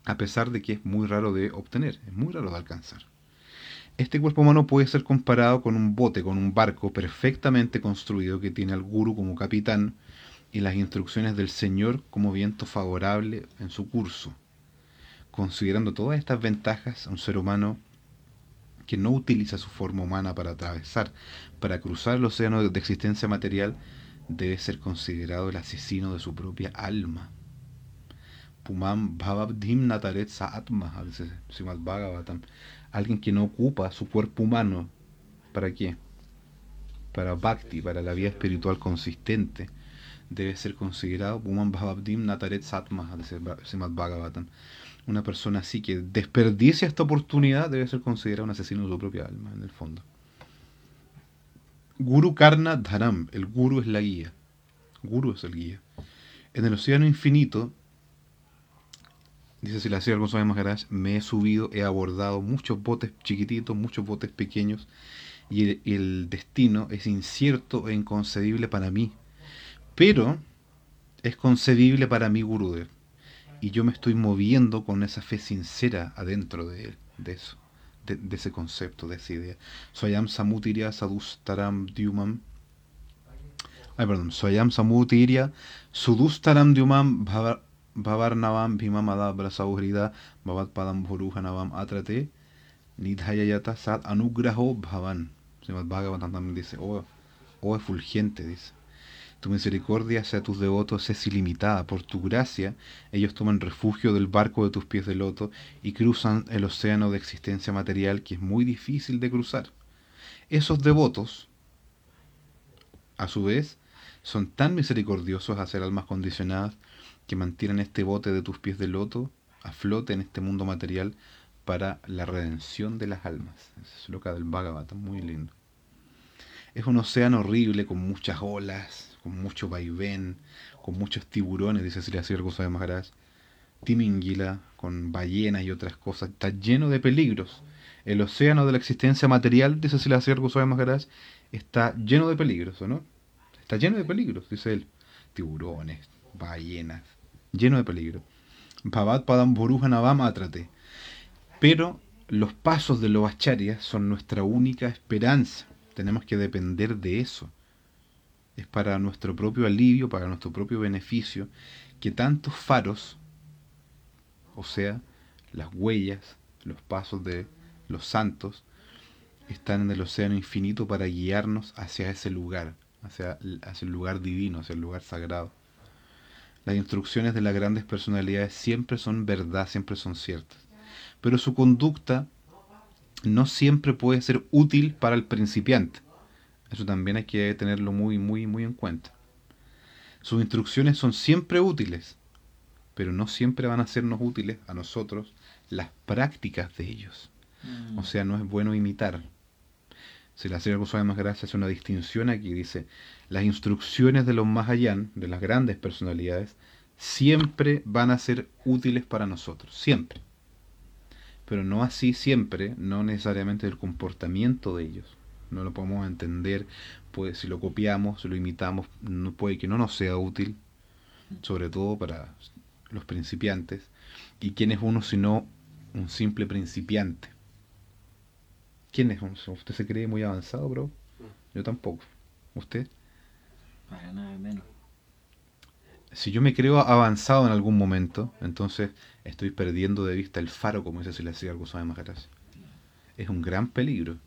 a pesar de que es muy raro de obtener, es muy raro de alcanzar. Este cuerpo humano puede ser comparado con un bote, con un barco perfectamente construido que tiene al guru como capitán y las instrucciones del Señor como viento favorable en su curso considerando todas estas ventajas, un ser humano que no utiliza su forma humana para atravesar, para cruzar el océano de existencia material, debe ser considerado el asesino de su propia alma. Pumam Bhavabdim Nataret Saatma, a veces Bhagavatam, alguien que no ocupa su cuerpo humano, ¿para qué? para bhakti, para la vida espiritual consistente, debe ser considerado Puman Bhavabdim Nataret Satma, Simad Bhagavatam. Una persona así que desperdicia esta oportunidad debe ser considerado un asesino de su propia alma, en el fondo. Guru Karna Dharam, el guru es la guía. Guru es el guía. En el océano infinito, dice si la González Maharaj, me he subido, he abordado muchos botes chiquititos, muchos botes pequeños, y el destino es incierto e inconcebible para mí pero es concebible para mí Gurudev. Y yo me estoy moviendo con esa fe sincera adentro de, de eso, de, ese concepto, de esa idea. Soyam Samutiria Sadustaram Dyumam. Ay, perdón. Soyam Samutiria Sudustaram Dyumam Bhavarnavam Bhimamadabra Sauhrida Bhavat Padam Bhuruhanavam Atrate Nidhayayata Sat Anugraho Bhavan. Srimad Bhagavatam también dice, oh, oh fulgente, dice. Tu misericordia hacia tus devotos es ilimitada. Por tu gracia, ellos toman refugio del barco de tus pies de loto y cruzan el océano de existencia material que es muy difícil de cruzar. Esos devotos, a su vez, son tan misericordiosos a ser almas condicionadas que mantienen este bote de tus pies de loto a flote en este mundo material para la redención de las almas. Es loca del Bhagavatam, muy lindo. Es un océano horrible con muchas olas, con mucho vaivén, con muchos tiburones, dice Cosas de Maharaj, Timinguila, con ballenas y otras cosas, está lleno de peligros. El océano de la existencia material, dice Cosas de Maharaj, está lleno de peligros, ¿o no? Está lleno de peligros, dice él. Tiburones, ballenas, lleno de peligros. Bhavat Padam Atrate. Pero los pasos de los acharyas son nuestra única esperanza. Tenemos que depender de eso es para nuestro propio alivio, para nuestro propio beneficio, que tantos faros, o sea, las huellas, los pasos de los santos, están en el océano infinito para guiarnos hacia ese lugar, hacia, hacia el lugar divino, hacia el lugar sagrado. Las instrucciones de las grandes personalidades siempre son verdad, siempre son ciertas. Pero su conducta no siempre puede ser útil para el principiante. Eso también hay que tenerlo muy, muy, muy en cuenta. Sus instrucciones son siempre útiles, pero no siempre van a sernos útiles a nosotros las prácticas de ellos. O sea, no es bueno imitar. Si la señora Guzmán más gracia hace una distinción aquí, dice, las instrucciones de los más allá, de las grandes personalidades, siempre van a ser útiles para nosotros, siempre. Pero no así siempre, no necesariamente el comportamiento de ellos no lo podemos entender, pues si lo copiamos, si lo imitamos, no puede que no nos sea útil, sobre todo para los principiantes. ¿Y quién es uno sino un simple principiante? ¿Quién es? ¿Usted se cree muy avanzado, bro? Yo tampoco. ¿Usted? Para nada menos. Si yo me creo avanzado en algún momento, entonces estoy perdiendo de vista el faro, como dice si le hacía algo sabe más Es un gran peligro.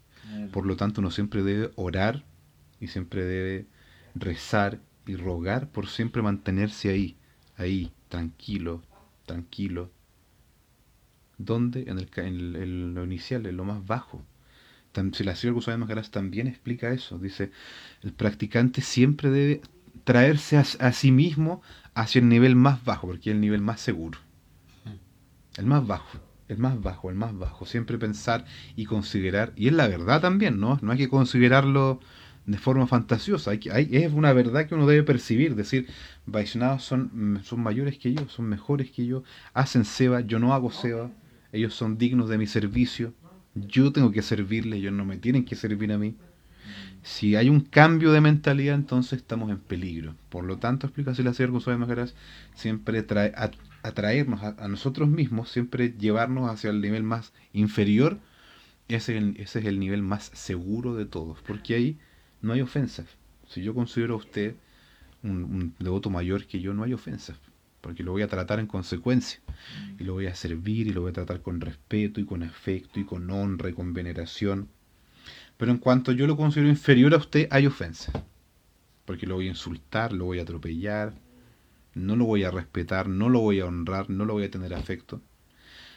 Por lo tanto, uno siempre debe orar y siempre debe rezar y rogar por siempre mantenerse ahí, ahí, tranquilo, tranquilo. ¿Dónde? En, el, en, lo inicial, en lo más bajo. Si la Maharaj también explica eso. Dice, el practicante siempre debe traerse a, a, sí mismo hacia el nivel más bajo, porque es el nivel más seguro. Mm. El más bajo el más bajo, el más bajo. Siempre pensar y considerar, y es la verdad también, ¿no? No hay que considerarlo de forma fantasiosa, hay que, hay, es una verdad que uno debe percibir, decir, Vaishnavas son, mm, son mayores que yo, son mejores que yo, hacen seva, yo no hago seva, ellos son dignos de mi servicio, yo tengo que servirles, ellos no me tienen que servir a mí. Si hay un cambio de mentalidad, entonces estamos en peligro. Por lo tanto, explica así la Sierra González siempre trae, atraernos a, nosotros mismos, siempre llevarnos hacia el nivel más inferior, ese es el nivel más seguro de todos, porque ahí no hay ofensas. Si yo considero a usted un, devoto mayor que yo, no hay ofensas, porque lo voy a tratar en consecuencia, y lo voy a servir, y lo voy a tratar con respeto, y con afecto, y con honra, y con veneración. Pero en cuanto yo lo considero inferior a usted, hay ofensas, porque lo voy a insultar, lo voy a atropellar, no lo voy a respetar, no lo voy a honrar, no lo voy a tener afecto.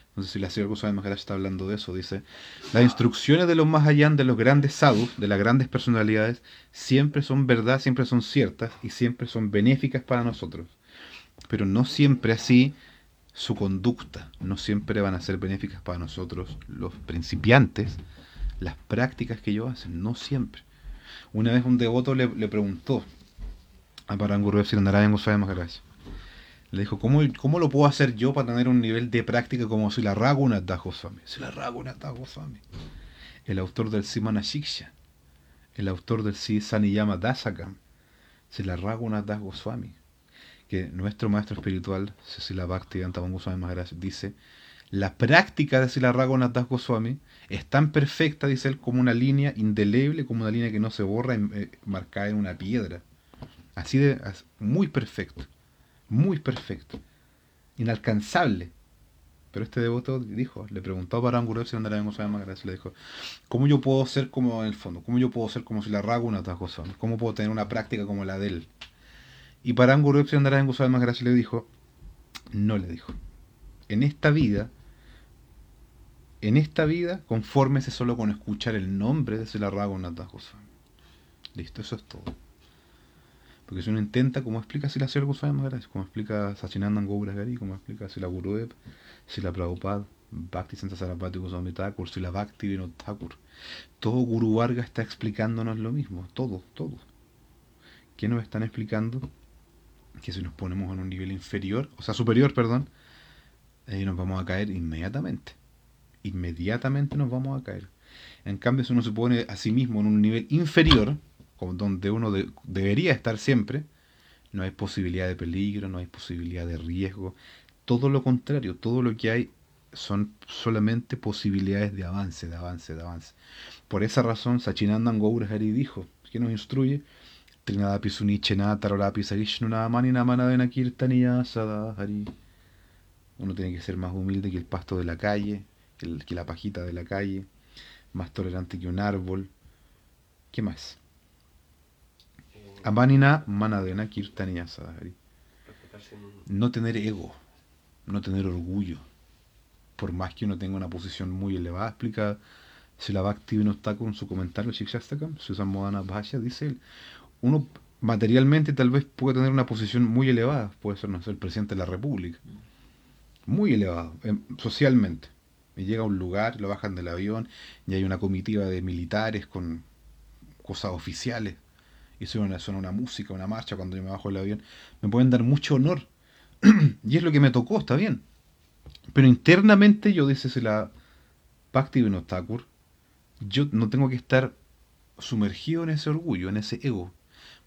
Entonces, si la Sri Goswami Maharaj está hablando de eso, dice, las instrucciones de los más allá, de los grandes sadhus, de las grandes personalidades, siempre son verdad, siempre son ciertas y siempre son benéficas para nosotros. Pero no siempre así su conducta, no siempre van a ser benéficas para nosotros, los principiantes, las prácticas que ellos hacen, no siempre. Una vez un devoto le, preguntó a Parangurudev Siranarayan Goswami Maharaj, le dijo, ¿cómo, ¿cómo lo puedo hacer yo para tener un nivel de práctica como si la Raghunatha Goswami? Si la Raghunatha Goswami. El autor del Simana Shiksha, el autor del Si Saniyama Dasakam, si la Raghunatha Goswami. Que nuestro maestro espiritual, Sila Bhakti Antavan Goswami Maharaj, dice, la práctica de Sila Raghunatha Goswami es tan perfecta, dice él, como una línea indeleble, como una línea que no se borra, eh, marcada en una piedra. Así de, muy perfecto muy perfecto, inalcanzable. Pero este devoto dijo, le preguntó a Paranguru si andara en más le dijo, ¿cómo yo puedo ser como en el fondo? ¿Cómo yo puedo ser como si la rago una cosa? ¿Cómo puedo tener una práctica como la de él? Y Paranguru si andara en más le dijo, no le dijo. En esta vida, en esta vida, confórmese solo con escuchar el nombre de Silarrago una cosa. Listo, eso es todo. Porque si uno intenta, como explica si la Goswami Maharaj, como explica Sachinandan Gari, como explica si la Gurudev, si la Prabhupada, Bhakti Santa Sarasvati Goswami Thakur, si la Bhakti Vinod Thakur, todo Guru Varga está explicándonos lo mismo, todo, todo. ¿Qué nos están explicando? Que si nos ponemos en un nivel inferior, o sea, superior, perdón, ahí nos vamos a caer inmediatamente. Inmediatamente nos vamos a caer. En cambio, si uno se pone a sí mismo en un nivel inferior, donde uno debería estar siempre, no hay posibilidad de peligro, no hay posibilidad de riesgo. Todo lo contrario, todo lo que hay son solamente posibilidades de avance, de avance, de avance. Por esa razón, Sachinandan Gaurahari dijo, que nos instruye, Trinadapi Sunichena Tarorapi Sarishnunamani Namanadena Kirtaniya Sadahari. Uno tiene que ser más humilde que el pasto de la calle, que la pajita de la calle, más tolerante que un árbol. ¿Qué más? Amanina Manadena Kirtaniya Sadhari. No tener ego, no tener orgullo. Por más que uno tenga una posición muy elevada, explica la Bhakti no está con su comentario, Shikshastakam, Susan Modana Bhasha, dice él, uno materialmente tal vez puede tener una posición muy elevada, puede ser, no el presidente de la República, muy elevado, em, socialmente. Y llega a un lugar, lo bajan del avión y hay una comitiva de militares con cosas oficiales y suena, una música, una marcha cuando yo me bajo el avión, me pueden dar mucho honor. y es lo que me tocó, está bien. Pero internamente yo, dice la Bhakti Thakur, yo no tengo que estar sumergido en ese orgullo, en ese ego,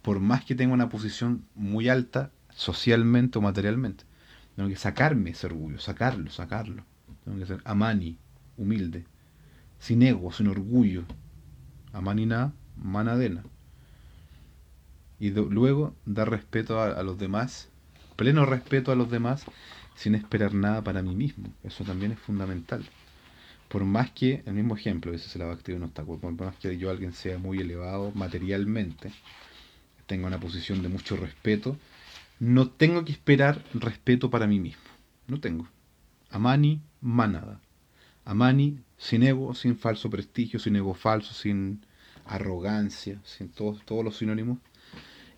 por más que tenga una posición muy alta socialmente o materialmente. Tengo que sacarme ese orgullo, sacarlo, sacarlo. Tengo que ser amani, humilde, sin ego, sin orgullo. Amanina, manadena y luego dar respeto a, los demás, pleno respeto a los demás, sin esperar nada para mí mismo. Eso también es fundamental. Por más que, el mismo ejemplo, ese es el Bhakti no está, por más que yo alguien sea muy elevado materialmente, tenga una posición de mucho respeto, no tengo que esperar respeto para mí mismo. No tengo. Amani, manada. Amani, sin ego, sin falso prestigio, sin ego falso, sin arrogancia, sin todos, todos los sinónimos.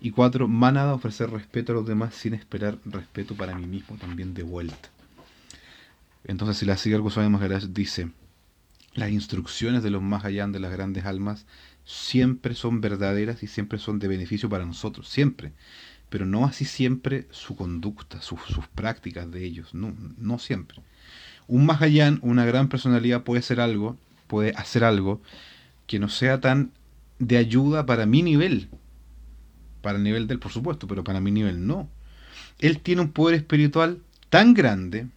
Y cuatro, manada, ofrecer respeto a los demás sin esperar respeto para mí mismo también de vuelta. Entonces, si la sigue algo Maharaj dice, las instrucciones de los más allá de las grandes almas siempre son verdaderas y siempre son de beneficio para nosotros, siempre. Pero no así siempre su conducta, sus, prácticas de ellos, no, no siempre. Un Mahayán, una gran personalidad, puede ser algo, puede hacer algo que no sea tan de ayuda para mi nivel, para el nivel de él, por supuesto, pero para mi nivel no. Él tiene un poder espiritual tan grande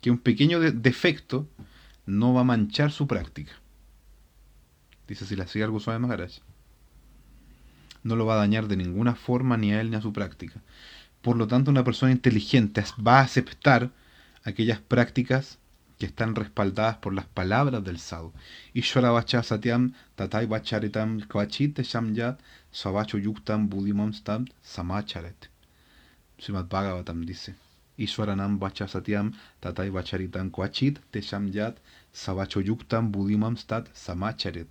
que un pequeño defecto no va a manchar su práctica. Dice si le hacía algo suave Maharaj. No lo va a dañar de ninguna forma ni a él ni a su práctica. Por lo tanto, una persona inteligente va a aceptar aquellas prácticas que están respaldadas por las palabras del sadhu. Ishvara vacha satyam tatai vacharitam kvachit shamyat savacho yuktam budimam samacharet. Srimad Bhagavatam dice Ishwaranam Vachasatyam Tatai Vacharitam Kwachit Teshamyat Sabachoyuktam Budimam Stat Samacharet.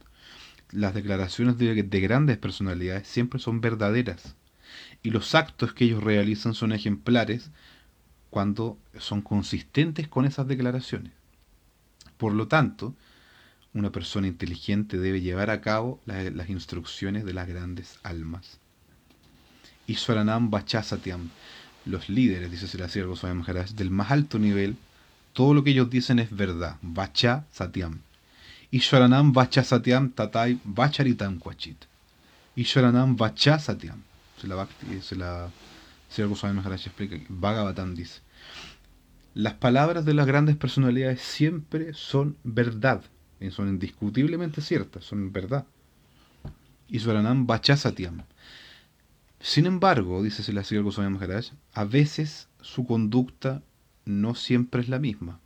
Las declaraciones de, de grandes personalidades siempre son verdaderas y los actos que ellos realizan son ejemplares cuando son consistentes con esas declaraciones. Por lo tanto, una persona inteligente debe llevar a cabo las instrucciones de las grandes almas. Iswaranam Vachasatyam, los líderes, dice Selassie Goswami Maharaj, del más alto nivel, todo lo que ellos dicen es verdad. Vacha Satyam. Ishwaranam Vacha Satyam Tatai Vacharitam Kwachit. Ishwaranam Vacha Satyam. Se la, se la Señor Goswami Maharaj explica, Bhagavatam dice, las palabras de las grandes personalidades siempre son verdad, son indiscutiblemente ciertas, son verdad. Y Swaranam Bachasatiam. Sin embargo, dice Selassie Goswami Maharaj, a veces su conducta no siempre es la misma.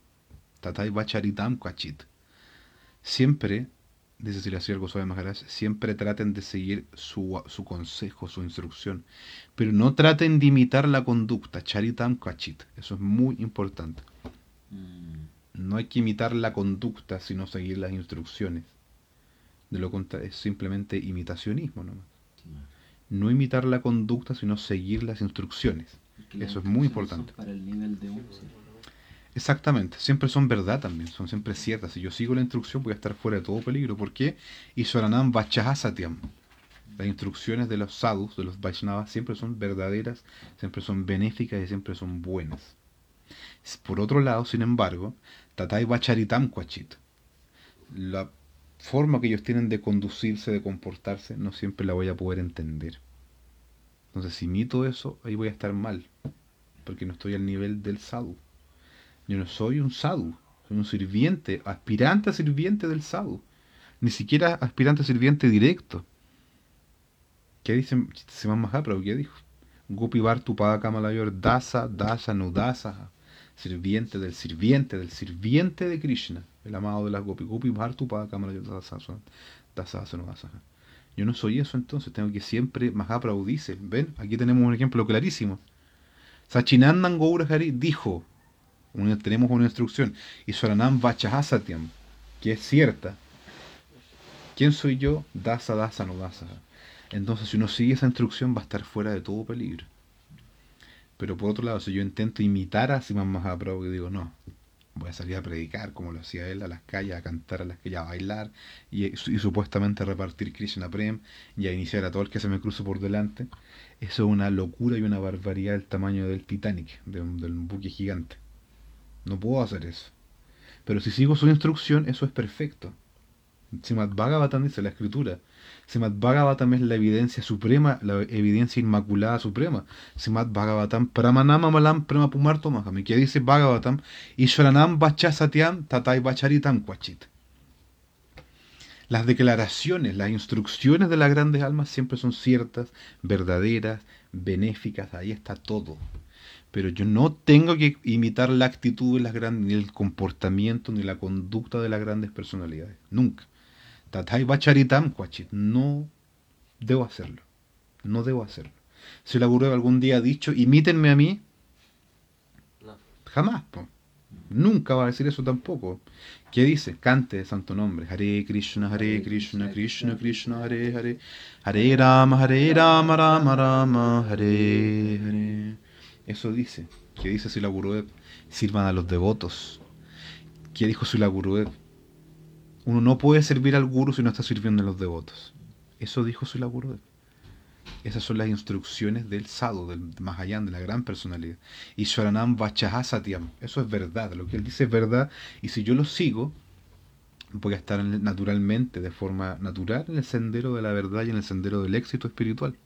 Tatai Bacharitam Kachit. Siempre dice Siracía Goswami Maharaj, siempre traten de seguir su, su, consejo, su instrucción, pero no traten de imitar la conducta, charitam kachit, eso es muy importante. Mm. No hay que imitar la conducta, sino seguir las instrucciones. De lo contrario, es simplemente imitacionismo nomás. No imitar la conducta, sino seguir las instrucciones. Eso es muy importante. Para el nivel de Exactamente, siempre son verdad también, son siempre ciertas. Si yo sigo la instrucción voy a estar fuera de todo peligro. ¿Por qué? Iswaranam Vachahasatyam. Las instrucciones de los sadhus, de los Vaishnavas, siempre son verdaderas, siempre son benéficas y siempre son buenas. Por otro lado, sin embargo, Tatai Vacharitam Kwachit. La forma que ellos tienen de conducirse, de comportarse, no siempre la voy a poder entender. Entonces, si imito eso, ahí voy a estar mal, porque no estoy al nivel del sadhu. Yo no soy un sadhu, soy un sirviente, aspirante a sirviente del sadhu. Ni siquiera aspirante a sirviente directo. ¿Qué dice Siman Mahaprabhu? ¿Qué dijo? Gopi Bartupada Kamalayor Dasa, Dasa, Nudasa. Sirviente del sirviente, del sirviente de Krishna, el amado de las Gopi. Gopi Bartupada Kamalayor Dasa, Dasa, Nudasa. Yo no soy eso entonces, tengo que siempre, Mahaprabhu dice, ven, aquí tenemos un ejemplo clarísimo. Sachinandan Gaurahari dijo, tenemos una instrucción, y Soranam Vachahasatyam, que es cierta. ¿Quién soy yo? Dasa, dasa, no dasa. Entonces, si uno sigue esa instrucción, va a estar fuera de todo peligro. Pero por otro lado, si yo intento imitar a Siman Mahaprabhu, y digo, no, voy a salir a predicar como lo hacía él, a las calles, a cantar a las calles, a bailar, y, supuestamente a repartir Krishna Prem, y a iniciar a todo el que se me cruce por delante, eso es una locura y una barbaridad del tamaño del Titanic, de un buque gigante. No puedo hacer eso. Pero si sigo su instrucción, eso es perfecto. Simad Bhagavatam dice la escritura. Simad Bhagavatam es la evidencia suprema, la evidencia inmaculada suprema. Simad Bhagavatam Pramanama Malam Prema Pumarto Mahami. Que dice Bhagavatam Ishwaranam Bachasatyam Tatai Bacharitam Kwachit. Las declaraciones, las instrucciones de las grandes almas siempre son ciertas, verdaderas, benéficas. Ahí está todo pero yo no tengo que imitar la actitud de las grandes, ni el comportamiento, ni la conducta de las grandes personalidades. Nunca. Tatai Bacharitam Kwachit. No debo hacerlo. No debo hacerlo. Si la Guru algún día ha dicho, imítenme a mí, jamás. Nunca va a decir eso tampoco. ¿Qué dice? Cante de santo nombre. Hare Krishna, Hare Krishna, Krishna Krishna, Hare Hare. Hare Rama, Hare Rama, Rama Rama, Hare Hare. Eso dice. ¿Qué dice Sila? Sirvan a los devotos. ¿Qué dijo Sila? Uno no puede servir al guru si no está sirviendo a los devotos. Eso dijo Sila. Esas son las instrucciones del sadhu, del Mahayan, de la gran personalidad. Y Swaranam Vachahasatyam. Eso es verdad. Lo que él dice es verdad. Y si yo lo sigo, voy a estar naturalmente, de forma natural, en el sendero de la verdad y en el sendero del éxito espiritual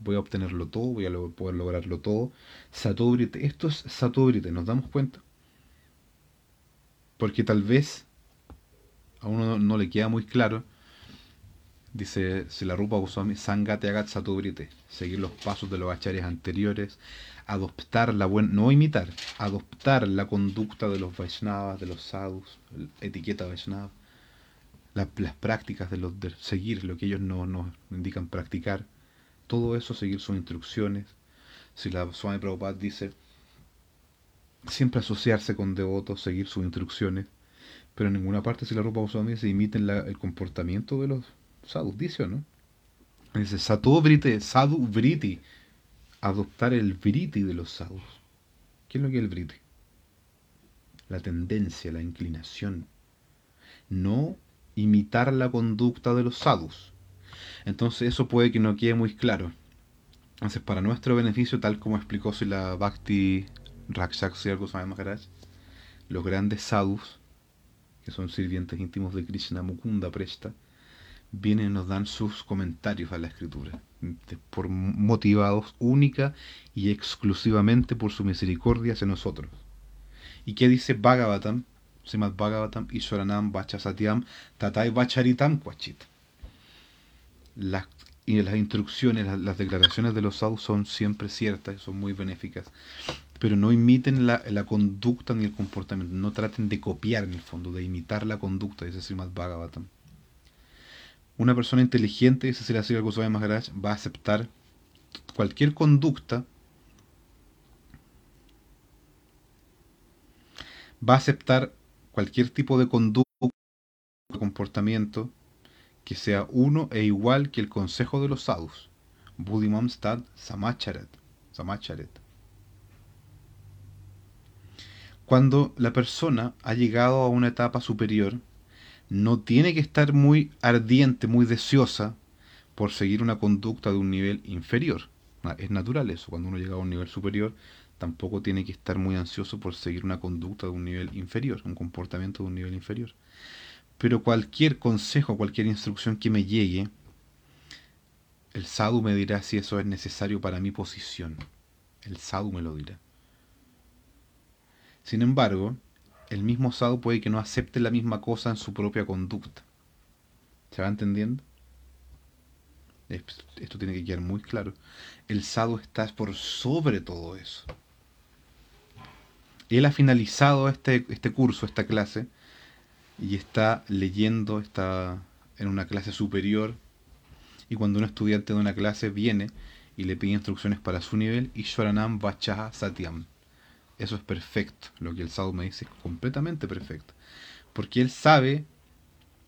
voy a obtenerlo todo, voy a poder lograrlo todo. Satobrite, esto es Satobrite, ¿nos damos cuenta? Porque tal vez a uno no, le queda muy claro, dice si la Rupa Goswami, Sangate Agat Satobrite, seguir los pasos de los acharyas anteriores, adoptar la buena, no imitar, adoptar la conducta de los Vaishnavas, de los sadhus, etiqueta Vaishnava, las, prácticas de los de seguir lo que ellos nos no indican practicar todo eso, seguir sus instrucciones. Si la Swami Prabhupada dice, siempre asociarse con devotos, seguir sus instrucciones, pero en ninguna parte si la Rupa Goswami se imiten el comportamiento de los sadhus, dice no. Dice Sadhu Vriti, adoptar el Vriti de los sadhus. ¿Qué es lo que es el Vriti? La tendencia, la inclinación. No imitar la conducta de los sadhus. Entonces eso puede que no quede muy claro. Entonces, para nuestro beneficio, tal como explicó la Bhakti Rakshak Maharaj, los grandes sadhus, que son sirvientes íntimos de Krishna Mukunda Presta, vienen y nos dan sus comentarios a la escritura, por, motivados única y exclusivamente por su misericordia hacia nosotros. ¿Y qué dice Bhagavatam? Srimad Bhagavatam, Iswaranam Vachasatyam Tatai Vacharitam Kwachit. Las y las instrucciones, las, declaraciones de los sadhus son siempre ciertas, son muy benéficas, pero no imiten la, conducta ni el comportamiento, no traten de copiar en el fondo, de imitar la conducta, dice Srimad Bhagavatam. Una persona inteligente, dice Sri Sri Goswami Maharaj, va a aceptar cualquier conducta, va a aceptar cualquier tipo de conducta, comportamiento, que sea uno e igual que el consejo de los sadhus. Buddhimam stad samacharet. samacharet. Cuando la persona ha llegado a una etapa superior, no tiene que estar muy ardiente, muy deseosa por seguir una conducta de un nivel inferior. Es natural eso, cuando uno llega a un nivel superior, tampoco tiene que estar muy ansioso por seguir una conducta de un nivel inferior, un comportamiento de un nivel inferior. Pero cualquier consejo, cualquier instrucción que me llegue, el sadhu me dirá si eso es necesario para mi posición. El sadhu me lo dirá. Sin embargo, el mismo sadhu puede que no acepte la misma cosa en su propia conducta. ¿Se va entendiendo? Esto tiene que quedar muy claro. El sadhu está por sobre todo eso. Él ha finalizado este, este curso, esta clase, y está leyendo, está en una clase superior, y cuando un estudiante de una clase viene y le pide instrucciones para su nivel, Ishwaranam Vachaha Satyam. Eso es perfecto, lo que el sadhu me dice completamente perfecto. Porque él sabe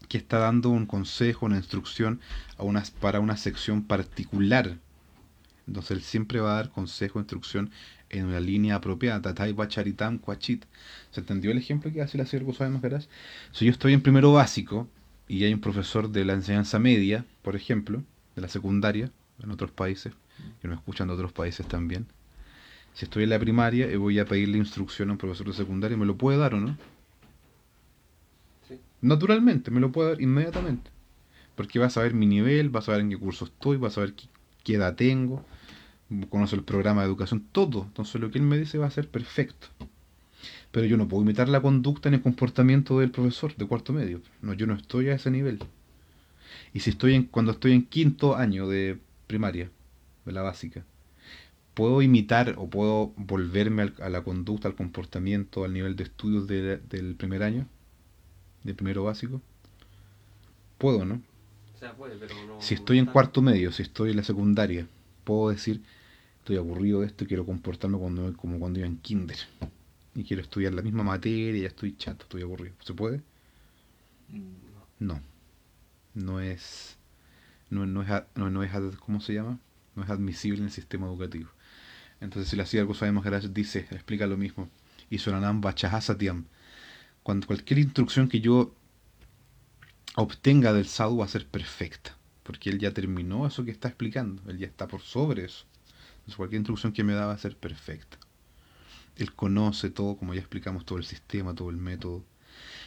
que está dando un consejo, una instrucción a para una sección particular. Entonces él siempre va a dar consejo, instrucción en una línea apropiada. Tatai Bacharitam Kwachit. ¿Se entendió el ejemplo que hace la señora Goswami Maharaj? Si yo estoy en primero básico y hay un profesor de la enseñanza media, por ejemplo, de la secundaria, en otros países, que nos escuchan de otros países también. Si estoy en la primaria y voy a pedirle instrucción a un profesor de secundaria, ¿me lo puede dar o no? Sí. Naturalmente, me lo puede dar inmediatamente. Porque va a saber mi nivel, va a saber en qué curso estoy, va a saber qué edad tengo, conoce el programa de educación, todo. Entonces lo que él me dice va a ser perfecto. Pero yo no puedo imitar la conducta ni el comportamiento del profesor de cuarto medio. No, yo no estoy a ese nivel. Y si estoy en, cuando estoy en quinto año de primaria, de la básica, ¿puedo imitar o puedo volverme a la conducta, al comportamiento, al nivel de estudios del primer año? ¿Del primero básico? Puedo, ¿no? si estoy en cuarto medio, si estoy en la secundaria, puedo decir, estoy aburrido de esto y quiero comportarme cuando, como cuando iba en kinder. Y quiero estudiar la misma materia ya estoy chato, estoy aburrido. ¿Se puede? No. No es, no, no es, no, no es, ¿cómo se llama? No es admisible en el sistema educativo. Entonces, si la algo sabemos gracias dice, explica lo mismo. Y sonanam bachahasatiam. Cuando cualquier instrucción que yo obtenga del sadhu va a ser perfecta. Porque él ya terminó eso que está explicando. Él ya está por sobre eso cualquier instrucción que me da va a ser perfecta. Él conoce todo, como ya explicamos, todo el sistema, todo el método.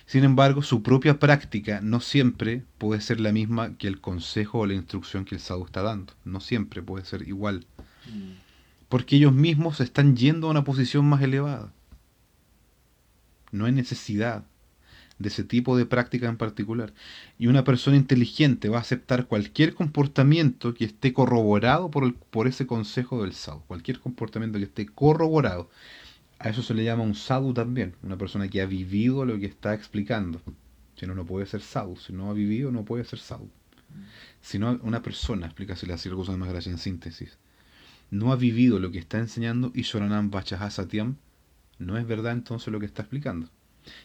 Sin embargo, su propia práctica no siempre puede ser la misma que el consejo o la instrucción que el sadhu está dando. No siempre puede ser igual. Mm. Porque ellos mismos están yendo a una posición más elevada. No hay necesidad de ese tipo de práctica en particular. Y una persona inteligente va a aceptar cualquier comportamiento que esté corroborado por, el, por ese consejo del sadhu. Cualquier comportamiento que esté corroborado. A eso se le llama un sadhu también. Una persona que ha vivido lo que está explicando. Si no, no puede ser sadhu. Si no ha vivido, no puede ser sadhu. Si no, una persona, explícase la cosa más en síntesis, no ha vivido lo que está enseñando Iswaranam Vachaha Satyam, no es verdad entonces lo que está explicando.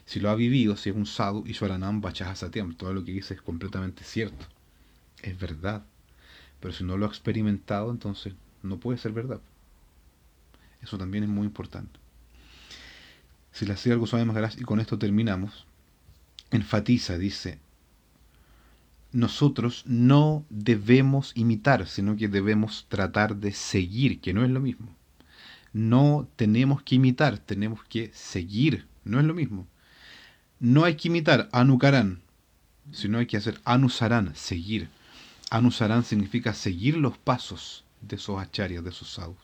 Si lo ha vivido, si es un sadhu, y Swaranam Bachahasatiam, todo lo que dice es completamente cierto. Es verdad. Pero si no lo ha experimentado, entonces no puede ser verdad. Eso también es muy importante. Si la algo Goswami Maharaj, y con esto terminamos, enfatiza, dice, nosotros no debemos imitar, sino que debemos tratar de seguir, que no es lo mismo. No tenemos que imitar, tenemos que seguir, no es lo mismo. No hay que imitar anukaran, sino hay que hacer anusaran, seguir. Anusaran significa seguir los pasos de esos acharyas, de esos sadhus.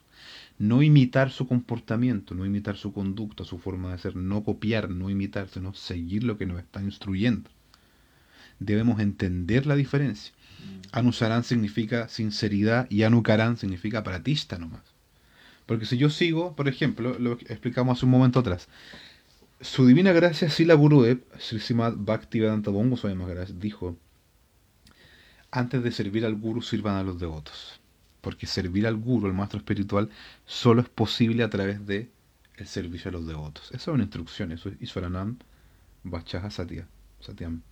No imitar su comportamiento, no imitar su conducta, su forma de ser, no copiar, no imitar, sino seguir lo que nos está instruyendo debemos entender la diferencia. Mm. Anusaran significa sinceridad y Anukaran significa pratista nomás. Porque si yo sigo, por ejemplo, lo que explicamos hace un momento atrás, su divina gracia Sila Gurudev, Srimad Bhaktivedanta Bongo dijo, antes de servir al guru sirvan a los devotos. Porque servir al guru, el maestro espiritual, solo es posible a través de el servicio a los devotos. Esa es una instrucción, eso es Iswaranam Satya, Satyam.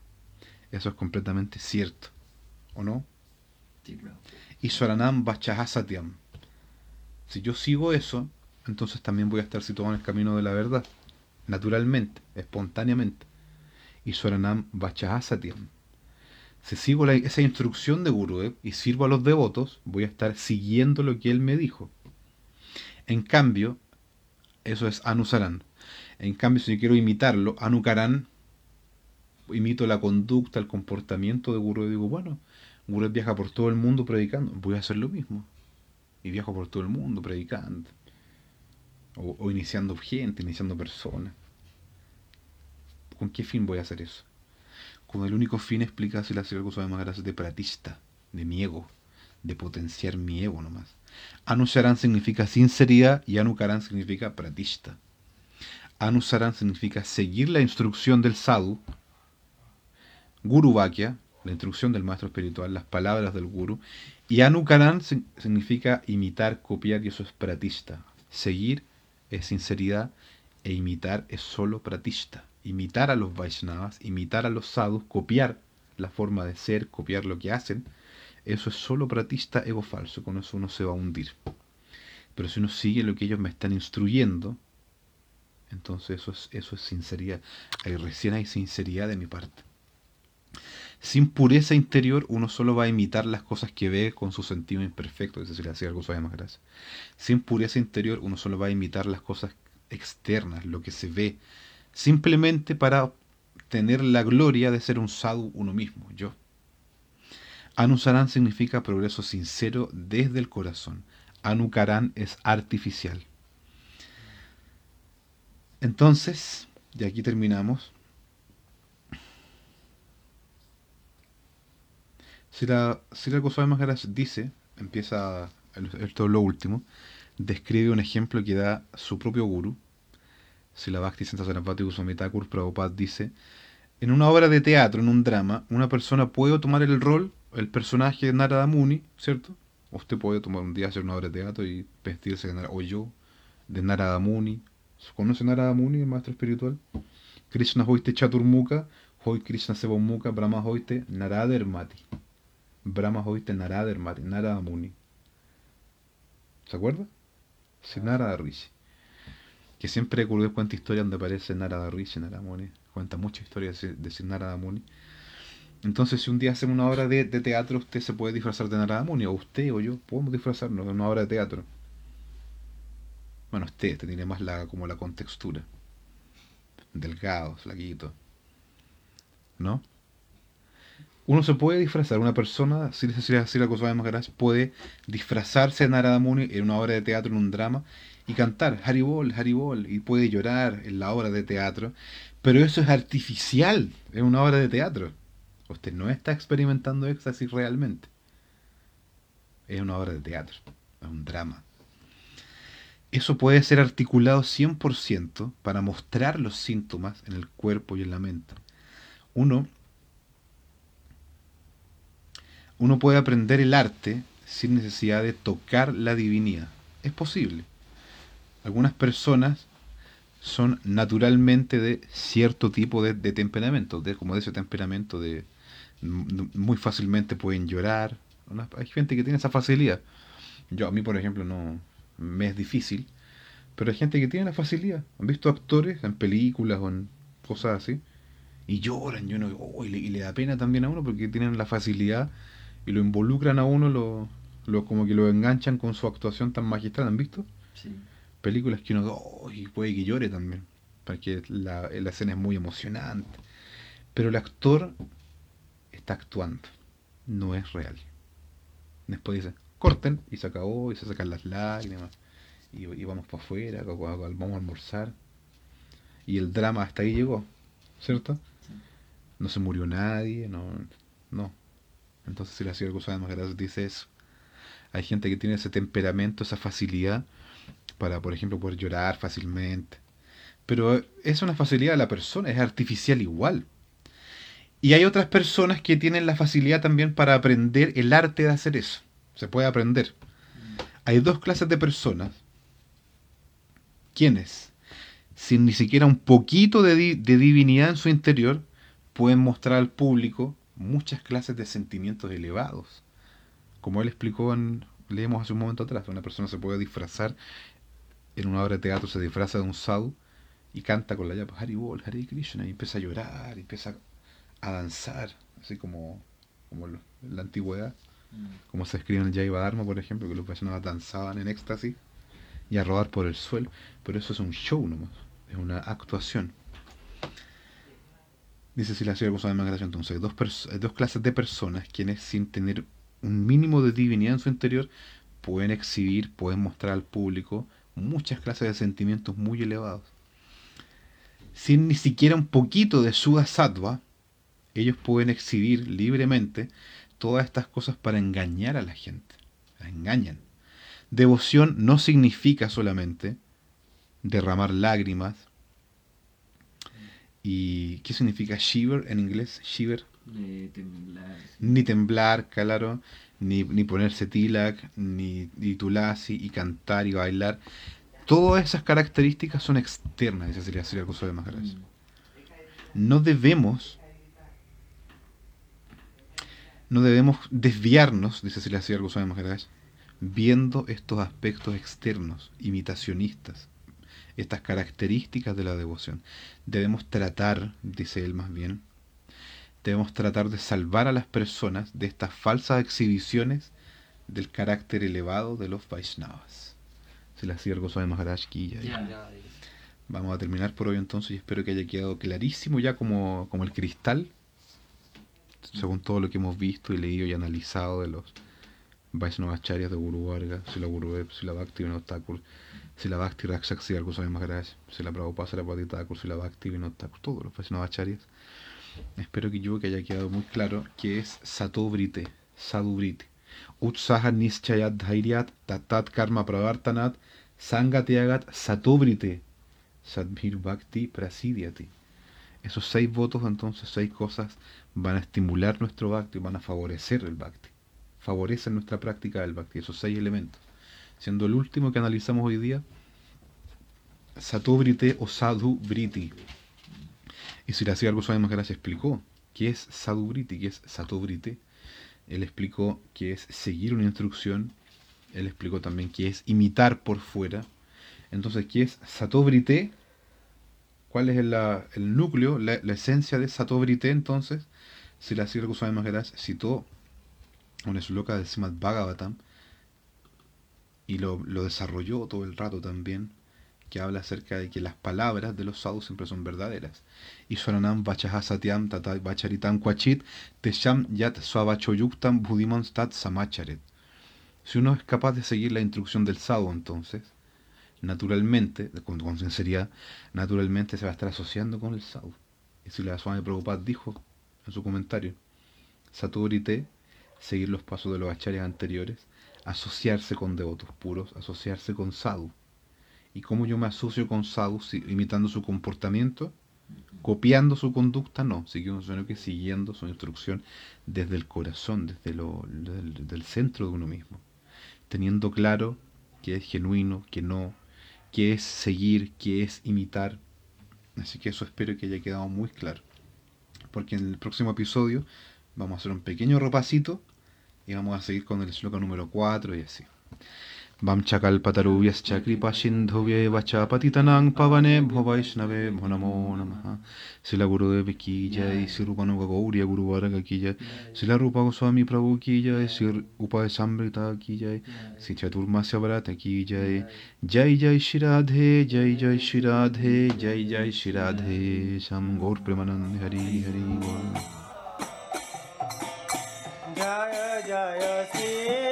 Eso es completamente cierto. ¿O no? Y Soranam Satyam. Si yo sigo eso, entonces también voy a estar situado en el camino de la verdad. Naturalmente, espontáneamente. Y Soranam Satyam. Si sigo esa instrucción de Guru y sirvo a los devotos, voy a estar siguiendo lo que él me dijo. En cambio, eso es Anusaran. En cambio, si yo quiero imitarlo, Anukaran imito la conducta, el comportamiento de Guru y digo, bueno, Guru viaja por todo el mundo predicando, voy a hacer lo mismo. Y viajo por todo el mundo predicando. O, iniciando gente, iniciando personas. ¿Con qué fin voy a hacer eso? Con el único fin explica si la algo más gracias de pratista, de mi ego, de potenciar mi ego nomás. Anusaran significa sinceridad y Anukaran significa pratista. Anusaran significa seguir la instrucción del sadhu, Guru Vakya, la instrucción del maestro espiritual, las palabras del guru, y Anukaran significa imitar, copiar, y eso es pratista. Seguir es sinceridad e imitar es solo pratista. Imitar a los Vaishnavas, imitar a los sadhus, copiar la forma de ser, copiar lo que hacen, eso es solo pratista ego falso, con eso uno se va a hundir. Pero si uno sigue lo que ellos me están instruyendo, entonces eso es, eso es sinceridad. Ahí recién hay sinceridad de mi parte. Sin pureza interior, uno solo va a imitar las cosas que ve con su sentido imperfecto. Eso sería así algo suave más gracia. Sin pureza interior, uno solo va a imitar las cosas externas, lo que se ve, simplemente para tener la gloria de ser un sadhu uno mismo, yo. Anusaran significa progreso sincero desde el corazón. Anukaran es artificial. Entonces, y aquí terminamos. Si la, si la más dice, empieza, esto es lo último, describe un ejemplo que da su propio guru. Si la Bhakti Sarasvati Goswami Prabhupada dice, en una obra de teatro, en un drama, una persona puede tomar el rol, el personaje de Narada Muni, ¿cierto? Usted puede tomar un día hacer una obra de teatro y vestirse de Narada, o yo, de Narada Muni. ¿Conoce Narada Muni, el maestro espiritual? Krishna hoiste Chaturmuka, hoy Krishna Sevamukha, Brahma hoiste Narada Hermati. Brahma oíste Narada Narada Muni. ¿Se acuerda? Sí, Narada Rishi. Que siempre Gurudev cuenta historias donde aparece Narada Rishi, Narada Muni. Cuenta muchas historias de, de Narada Muni. Entonces, si un día hacemos una obra de, teatro, usted se puede disfrazar de Narada Muni, o usted o yo podemos disfrazarnos de una obra de teatro. Bueno, usted, usted tiene más la, como la contextura. Delgado, flaquito. ¿No? Uno se puede disfrazar, una persona, si les decir la cosa más grande, puede disfrazarse de Narada Muni en una obra de teatro, en un drama, y cantar Haribol, Haribol, y puede llorar en la obra de teatro, pero eso es artificial, es una obra de teatro. Usted no está experimentando éxtasis realmente. Es una obra de teatro, es un drama. Eso puede ser articulado 100% para mostrar los síntomas en el cuerpo y en la mente. Uno uno puede aprender el arte sin necesidad de tocar la divinidad. Es posible. Algunas personas son naturalmente de cierto tipo de, temperamento, de, como de ese temperamento de muy fácilmente pueden llorar. Hay gente que tiene esa facilidad. Yo a mí, por ejemplo, no me es difícil, pero hay gente que tiene la facilidad. Han visto actores en películas o en cosas así y lloran y, oh, y, le, da pena también a uno porque tienen la facilidad y lo involucran a uno, lo, lo como que lo enganchan con su actuación tan magistral. ¿Han visto? Sí películas que uno oh, y puede que llore también, porque la, la escena es muy emocionante. Pero el actor está actuando, no es real. Después dice, corten y se acabó y se sacan las lágrimas y, vamos para afuera, vamos a almorzar. Y el drama hasta ahí llegó, ¿cierto? No se murió nadie, no, no. Entonces si la cosa más grande dice eso. Hay gente que tiene ese temperamento, esa facilidad para, por ejemplo, poder llorar fácilmente. Pero es una facilidad de la persona, es artificial igual. Y hay otras personas que tienen la facilidad también para aprender el arte de hacer eso. Se puede aprender. Hay dos clases de personas. ¿Quiénes? Sin ni siquiera un poquito de, de divinidad en su interior, pueden mostrar al público muchas clases de sentimientos elevados. Como él explicó en, leemos hace un momento atrás, una persona se puede disfrazar en una obra de teatro se disfraza de un sadhu y canta con la llave Hari Bol, Hari Krishna, y empieza a llorar, y empieza a danzar, así como, como la antigüedad, mm. como se escribe en el Jaiva Dharma, por ejemplo, que los Vaishnavas danzaban en éxtasis y a rodar por el suelo, pero eso es un show nomás, es una actuación. Dice si la ciudad de más gracia, entonces, dos, hay dos clases de personas quienes sin tener un mínimo de divinidad en su interior pueden exhibir, pueden mostrar al público muchas clases de sentimientos muy elevados. Sin ni siquiera un poquito de Suda Sattva, ellos pueden exhibir libremente todas estas cosas para engañar a la gente. La engañan. Devoción no significa solamente derramar lágrimas. ¿Y qué significa shiver en inglés? Shiver. Ni temblar, claro ni, ni ponerse tilak, ni, ni tulasi, y cantar y bailar. Todas esas características son externas, esa sería, sería cosa de más mm. No debemos no debemos desviarnos, dice algo de Maharaj, viendo estos aspectos externos, imitacionistas, estas características de la devoción. Debemos tratar, dice él más bien, debemos tratar de salvar a las personas de estas falsas exhibiciones del carácter elevado de los Vaishnavas. Se las algo de Maharaj ya. Vamos a terminar por hoy entonces y espero que haya quedado clarísimo ya como, como el cristal, según todo lo que hemos visto y leído y analizado de los Vaishnavacharyas de Guru Varga, si la Guru si la Bhakti Vinotakur, si la Bhakti Rakshak, algo de Maharaj, si la Prabhupada, la Patitakur, si la Bhakti Vinotakur, todos los Vaishnavacharyas espero que yo que haya quedado muy claro, que es Satobrite, Sadubrite. Utsaha Nischayat Dhairyat Tatat Karma Pravartanat Sangatyagat Satobrite Sadbhir Bhakti Prasidyati. Esos seis votos, entonces, seis cosas, van a estimular nuestro Bhakti, van a favorecer el Bhakti. Favorecen nuestra práctica del Bhakti, esos seis elementos. Siendo el último que analizamos hoy día, Satobrite o Sadhu Briti. Y si Siracía Goswami Maharaj explicó qué es Sadhubriti, qué es Satobrite. Él explicó qué es seguir una instrucción. Él explicó también qué es imitar por fuera. Entonces, ¿qué es Satobrite? ¿Cuál es el, núcleo, la, esencia de Satobrite entonces? Si la Siracía Goswami Maharaj citó una loca de Simad Bhagavatam y lo, lo desarrolló todo el rato también que habla acerca de que las palabras de los sadhus siempre son verdaderas. Y Vacharitam Kwachit Tesham Yat Samacharet. Si uno es capaz de seguir la instrucción del sadhu, entonces, naturalmente, con, con, sinceridad, naturalmente se va a estar asociando con el sadhu. Y si la Swami Prabhupada dijo en su comentario, Saturite, seguir los pasos de los acharyas anteriores, asociarse con devotos puros, asociarse con sadhu y cómo yo me asocio con Sadhu imitando su comportamiento, copiando su conducta, no, sino que siguiendo su instrucción desde el corazón, desde, lo, el centro de uno mismo, teniendo claro que es genuino, que no, qué es seguir, qué es imitar. Así que eso espero que haya quedado muy claro. Porque en el próximo episodio vamos a hacer un pequeño repasito y vamos a seguir con el sloka número 4 y así. वंशकल्पतरुभ्यश्च कृपसिन्धुभ्यैव च पतितनां पवनेभ्यो वैष्णवेभ्यो नमो नमः शिला की जय श्री रूपानुग गुरुवर्ग की जय शिला गोस्वामी प्रभु की जय श्री उपाय समृता की जय श्री चतुर्मास्य व्रत की जय जय जय श्री राधे जय जय श्री राधे जय जय श्री राधे श्याम गौर प्रेमानंद हरि हरि बोल जय श्री